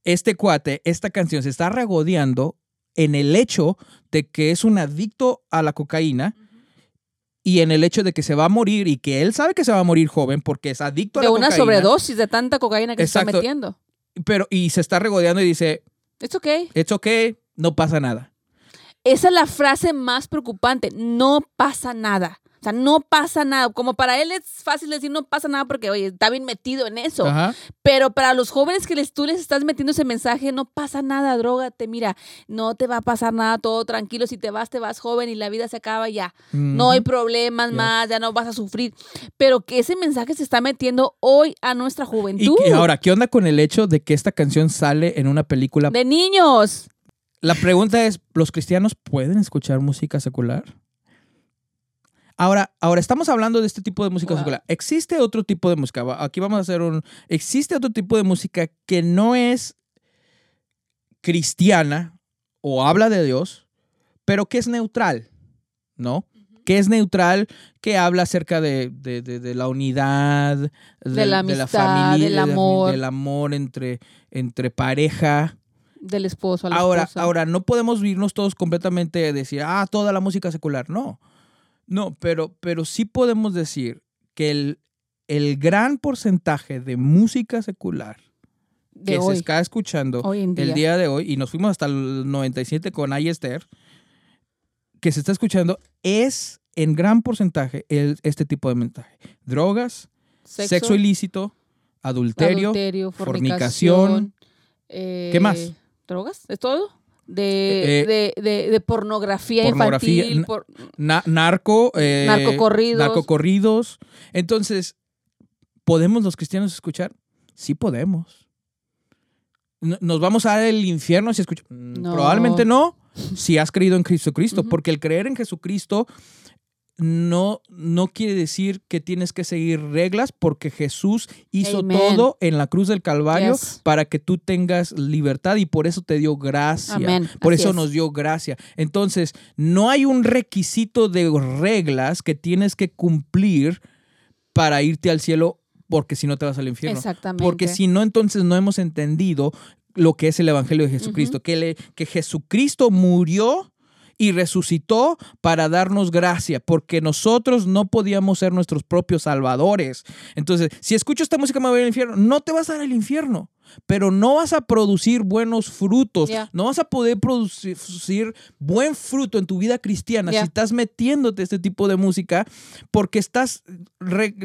este cuate, esta canción se está regodeando en el hecho de que es un adicto a la cocaína y en el hecho de que se va a morir y que él sabe que se va a morir joven porque es adicto a De la una cocaína. sobredosis de tanta cocaína que se está metiendo. Pero y se está regodeando y dice, Es okay. it's okay, no pasa nada. Esa es la frase más preocupante. No pasa nada. O sea, no pasa nada. Como para él es fácil decir no pasa nada porque, oye, está bien metido en eso. Ajá. Pero para los jóvenes que les, tú les estás metiendo ese mensaje, no pasa nada, drogate, mira, no te va a pasar nada, todo tranquilo. Si te vas, te vas joven y la vida se acaba ya. No hay problemas más, ya no vas a sufrir. Pero que ese mensaje se está metiendo hoy a nuestra Y, juventud. y ahora, ¿qué onda con el hecho de que esta canción sale en una película? De niños. La pregunta es, ¿los cristianos pueden escuchar música secular? Ahora, ahora estamos hablando de este tipo de música Wow. secular. Existe otro tipo de música. Aquí vamos a hacer un. Existe otro tipo de música que no es cristiana o habla de Dios, pero que es neutral, ¿no? Que es neutral, que habla acerca de, de- de- de la unidad, De la amistad, del de la- amor. del amor entre, entre pareja. Del esposo a la Ahora, esposa. ahora, no podemos irnos todos completamente a decir, ah, toda la música secular. No. No, pero, pero sí podemos decir que el, el gran porcentaje de música secular de que hoy, se está escuchando hoy en día. el día de hoy, y nos fuimos hasta el 97 con Ay Esther, que se está escuchando, es en gran porcentaje el- este tipo de mensaje. Drogas, sexo, ilícito, adulterio, adulterio, fornicación. fornicación. eh, ¿Qué más? ¿Drogas? ¿Es todo? De, Eh, de, de, de pornografía, pornografía, infantil. por- na- narco, eh, Narcocorridos. narcocorridos. Entonces, ¿podemos los cristianos escuchar? Sí podemos. ¿Nos vamos a dar el infierno si escuchamos? No. Probablemente no, si has creído en Cristo Cristo, Ujú. porque el creer en Jesucristo no, no quiere decir que tienes que seguir reglas, porque Jesús hizo Amen. todo en la cruz del Calvario Yes. para que tú tengas libertad y por eso te dio gracia. Por Así eso es. nos dio gracia. Entonces, no hay un requisito de reglas que tienes que cumplir para irte al cielo, porque si no te vas al infierno. Exactamente. Porque si no, entonces no hemos entendido lo que es el Evangelio de Jesucristo, que, le- que Jesucristo murió y resucitó para darnos gracia, porque nosotros no podíamos ser nuestros propios salvadores. Entonces, si escucho esta música me voy al infierno, no te vas a dar al infierno, pero no vas a producir buenos frutos, no vas a poder producir buen fruto en tu vida cristiana si estás metiéndote este tipo de música, porque estás re-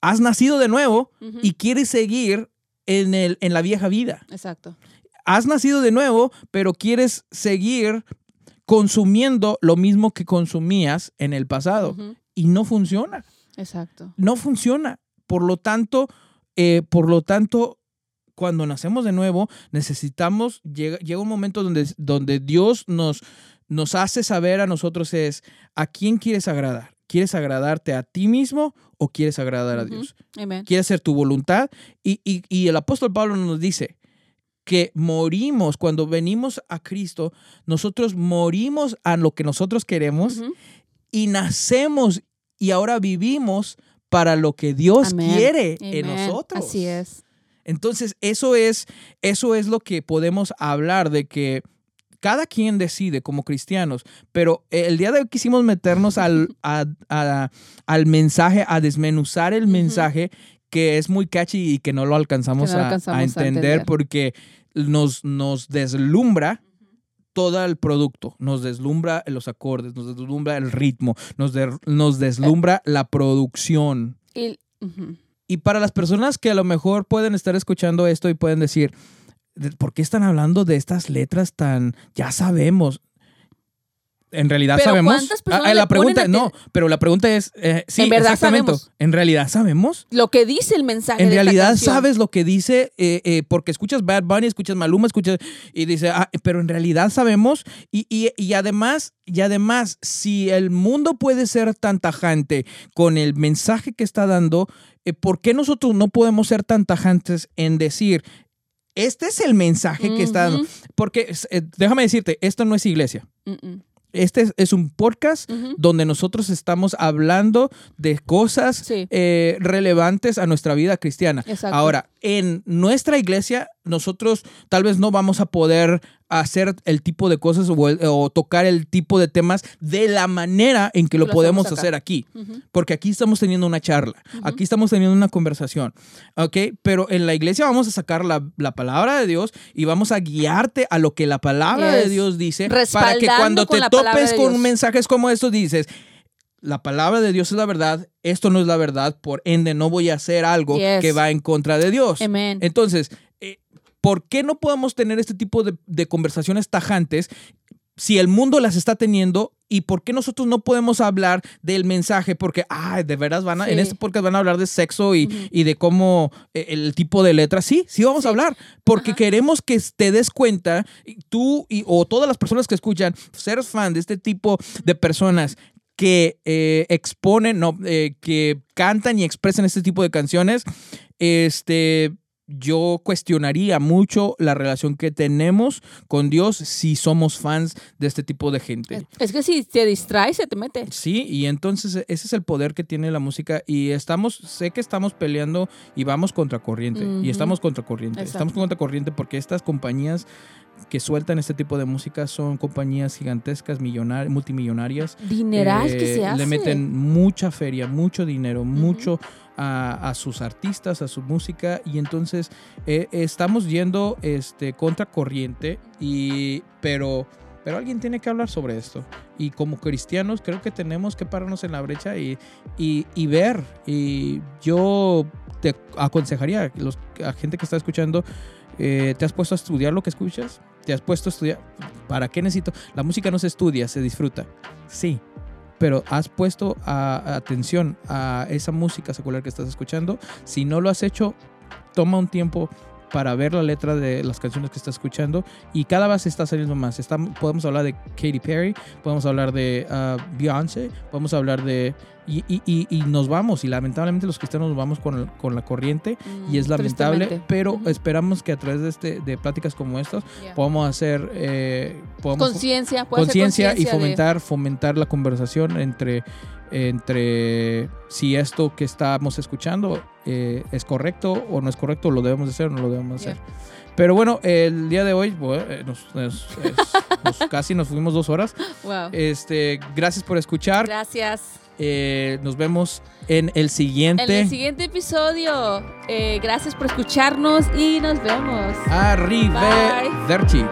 has nacido de nuevo y quieres seguir en, el, en la vieja vida. Exacto. Has nacido de nuevo, pero quieres seguir consumiendo lo mismo que consumías en el pasado. Y no funciona. Exacto. No funciona. Por lo tanto, eh, por lo tanto, cuando nacemos de nuevo, necesitamos, llega, llega un momento donde, donde Dios nos, nos hace saber a nosotros es, ¿a quién quieres agradar? ¿Quieres agradarte a ti mismo o quieres agradar a. Dios? Amén. quiere hacer tu voluntad. Y, y- y el apóstol Pablo nos dice que morimos cuando venimos a Cristo, nosotros morimos a lo que nosotros queremos y nacemos y ahora vivimos para lo que Dios Amén. quiere en nosotros. Así es. Entonces, eso es, eso es lo que podemos hablar de que cada quien decide como cristianos, pero el día de hoy quisimos meternos al, a- a- al mensaje, a desmenuzar el mensaje que es muy catchy y que no lo alcanzamos, Que no lo a- alcanzamos a, a entender entender. porque nos, nos deslumbra todo el producto, nos deslumbra los acordes, nos deslumbra el ritmo, nos, de- nos deslumbra la producción. Y. Y para las personas que a lo mejor pueden estar escuchando esto y pueden decir, "¿De- ¿por qué están hablando de estas letras tan, ya sabemos? En realidad Pero sabemos. ¿cuántas personas Ah, la pregunta, no, pero la pregunta es, eh, sí, En verdad exactamente. sabemos. En realidad sabemos. Lo que dice el mensaje. En de realidad sabes lo que dice, eh, eh, porque escuchas Bad Bunny, escuchas Maluma, escuchas y dice, ah, pero en realidad sabemos y, y- y además, y además, si el mundo puede ser tan tajante con el mensaje que está dando, eh, ¿por qué nosotros no podemos ser tan tajantes en decir, este es el mensaje que está dando? Porque, eh, déjame decirte, esto no es iglesia. Mm, mm. Este es, un podcast donde nosotros estamos hablando de cosas Sí. eh, relevantes a nuestra vida cristiana. Exacto. Ahora, en nuestra iglesia, nosotros tal vez no vamos a poder hacer el tipo de cosas o, tocar el tipo de temas de la manera en que lo Lo podemos hacer aquí. Porque aquí estamos teniendo una charla, aquí estamos teniendo una conversación, ¿ok? Pero en la iglesia vamos a sacar la, la palabra de Dios y vamos a guiarte a lo que la palabra de. Dios dice para que cuando te topes con mensajes como estos dices, la palabra de Dios es la verdad, esto no es la verdad, por ende no voy a hacer algo Yes. que va en contra de Dios. Amen. Entonces, ¿por qué no podemos tener este tipo de, de conversaciones tajantes si el mundo las está teniendo? ¿Y por qué nosotros no podemos hablar del mensaje? Porque, ay, de veras van a, en este podcast van a hablar de sexo y, y de cómo eh, el tipo de letras. Sí, sí vamos a hablar. Porque Ajá. queremos que te des cuenta, tú y, o todas las personas que escuchan, ser fan de este tipo de personas que eh, exponen, no, eh, que cantan y expresan este tipo de canciones, este, yo cuestionaría mucho la relación que tenemos con Dios si somos fans de este tipo de gente. Es que si te distraes, se te mete. Sí, y entonces ese es el poder que tiene la música y estamos, sé que estamos peleando y vamos contra corriente y estamos contra corriente, Exacto. estamos contra corriente porque estas compañías que sueltan este tipo de música son compañías gigantescas, millonar, multimillonarias. Dineral que Eh, se hace. Le meten mucha feria, mucho dinero, mucho a, sus artistas, a su música y entonces eh, estamos yendo este, contra corriente y pero pero alguien tiene que hablar sobre esto y como cristianos creo que tenemos que pararnos en la brecha y, y, y ver y yo te aconsejaría a los, gente que está escuchando eh, ¿te has puesto a estudiar lo que escuchas? ¿te has puesto a estudiar? ¿para qué necesito? la música no se estudia, se disfruta sí pero has puesto a- atención a esa música secular que estás escuchando. Si no lo has hecho, toma un tiempo para ver la letra de las canciones que estás escuchando y cada vez está saliendo más. Está- podemos hablar de Katy Perry, podemos hablar de ah, Beyoncé, podemos hablar de... Y, y- y- y nos vamos y lamentablemente los cristianos nos vamos con, el- con la corriente y es Mm, lamentable, tristemente. pero esperamos que a través de, este, de pláticas como estas Yeah. podamos hacer... eh, Conciencia, conciencia y de- fomentar fomentar la conversación entre entre si esto que estamos escuchando eh, es correcto o no es correcto lo debemos de hacer o no lo debemos de hacer pero bueno el día de hoy bueno, eh, nos- nos- es- nos- casi nos fuimos dos horas Wow. este gracias por escuchar Gracias. Eh, nos vemos en el siguiente En el siguiente episodio. eh, gracias por escucharnos y nos vemos. arrivederci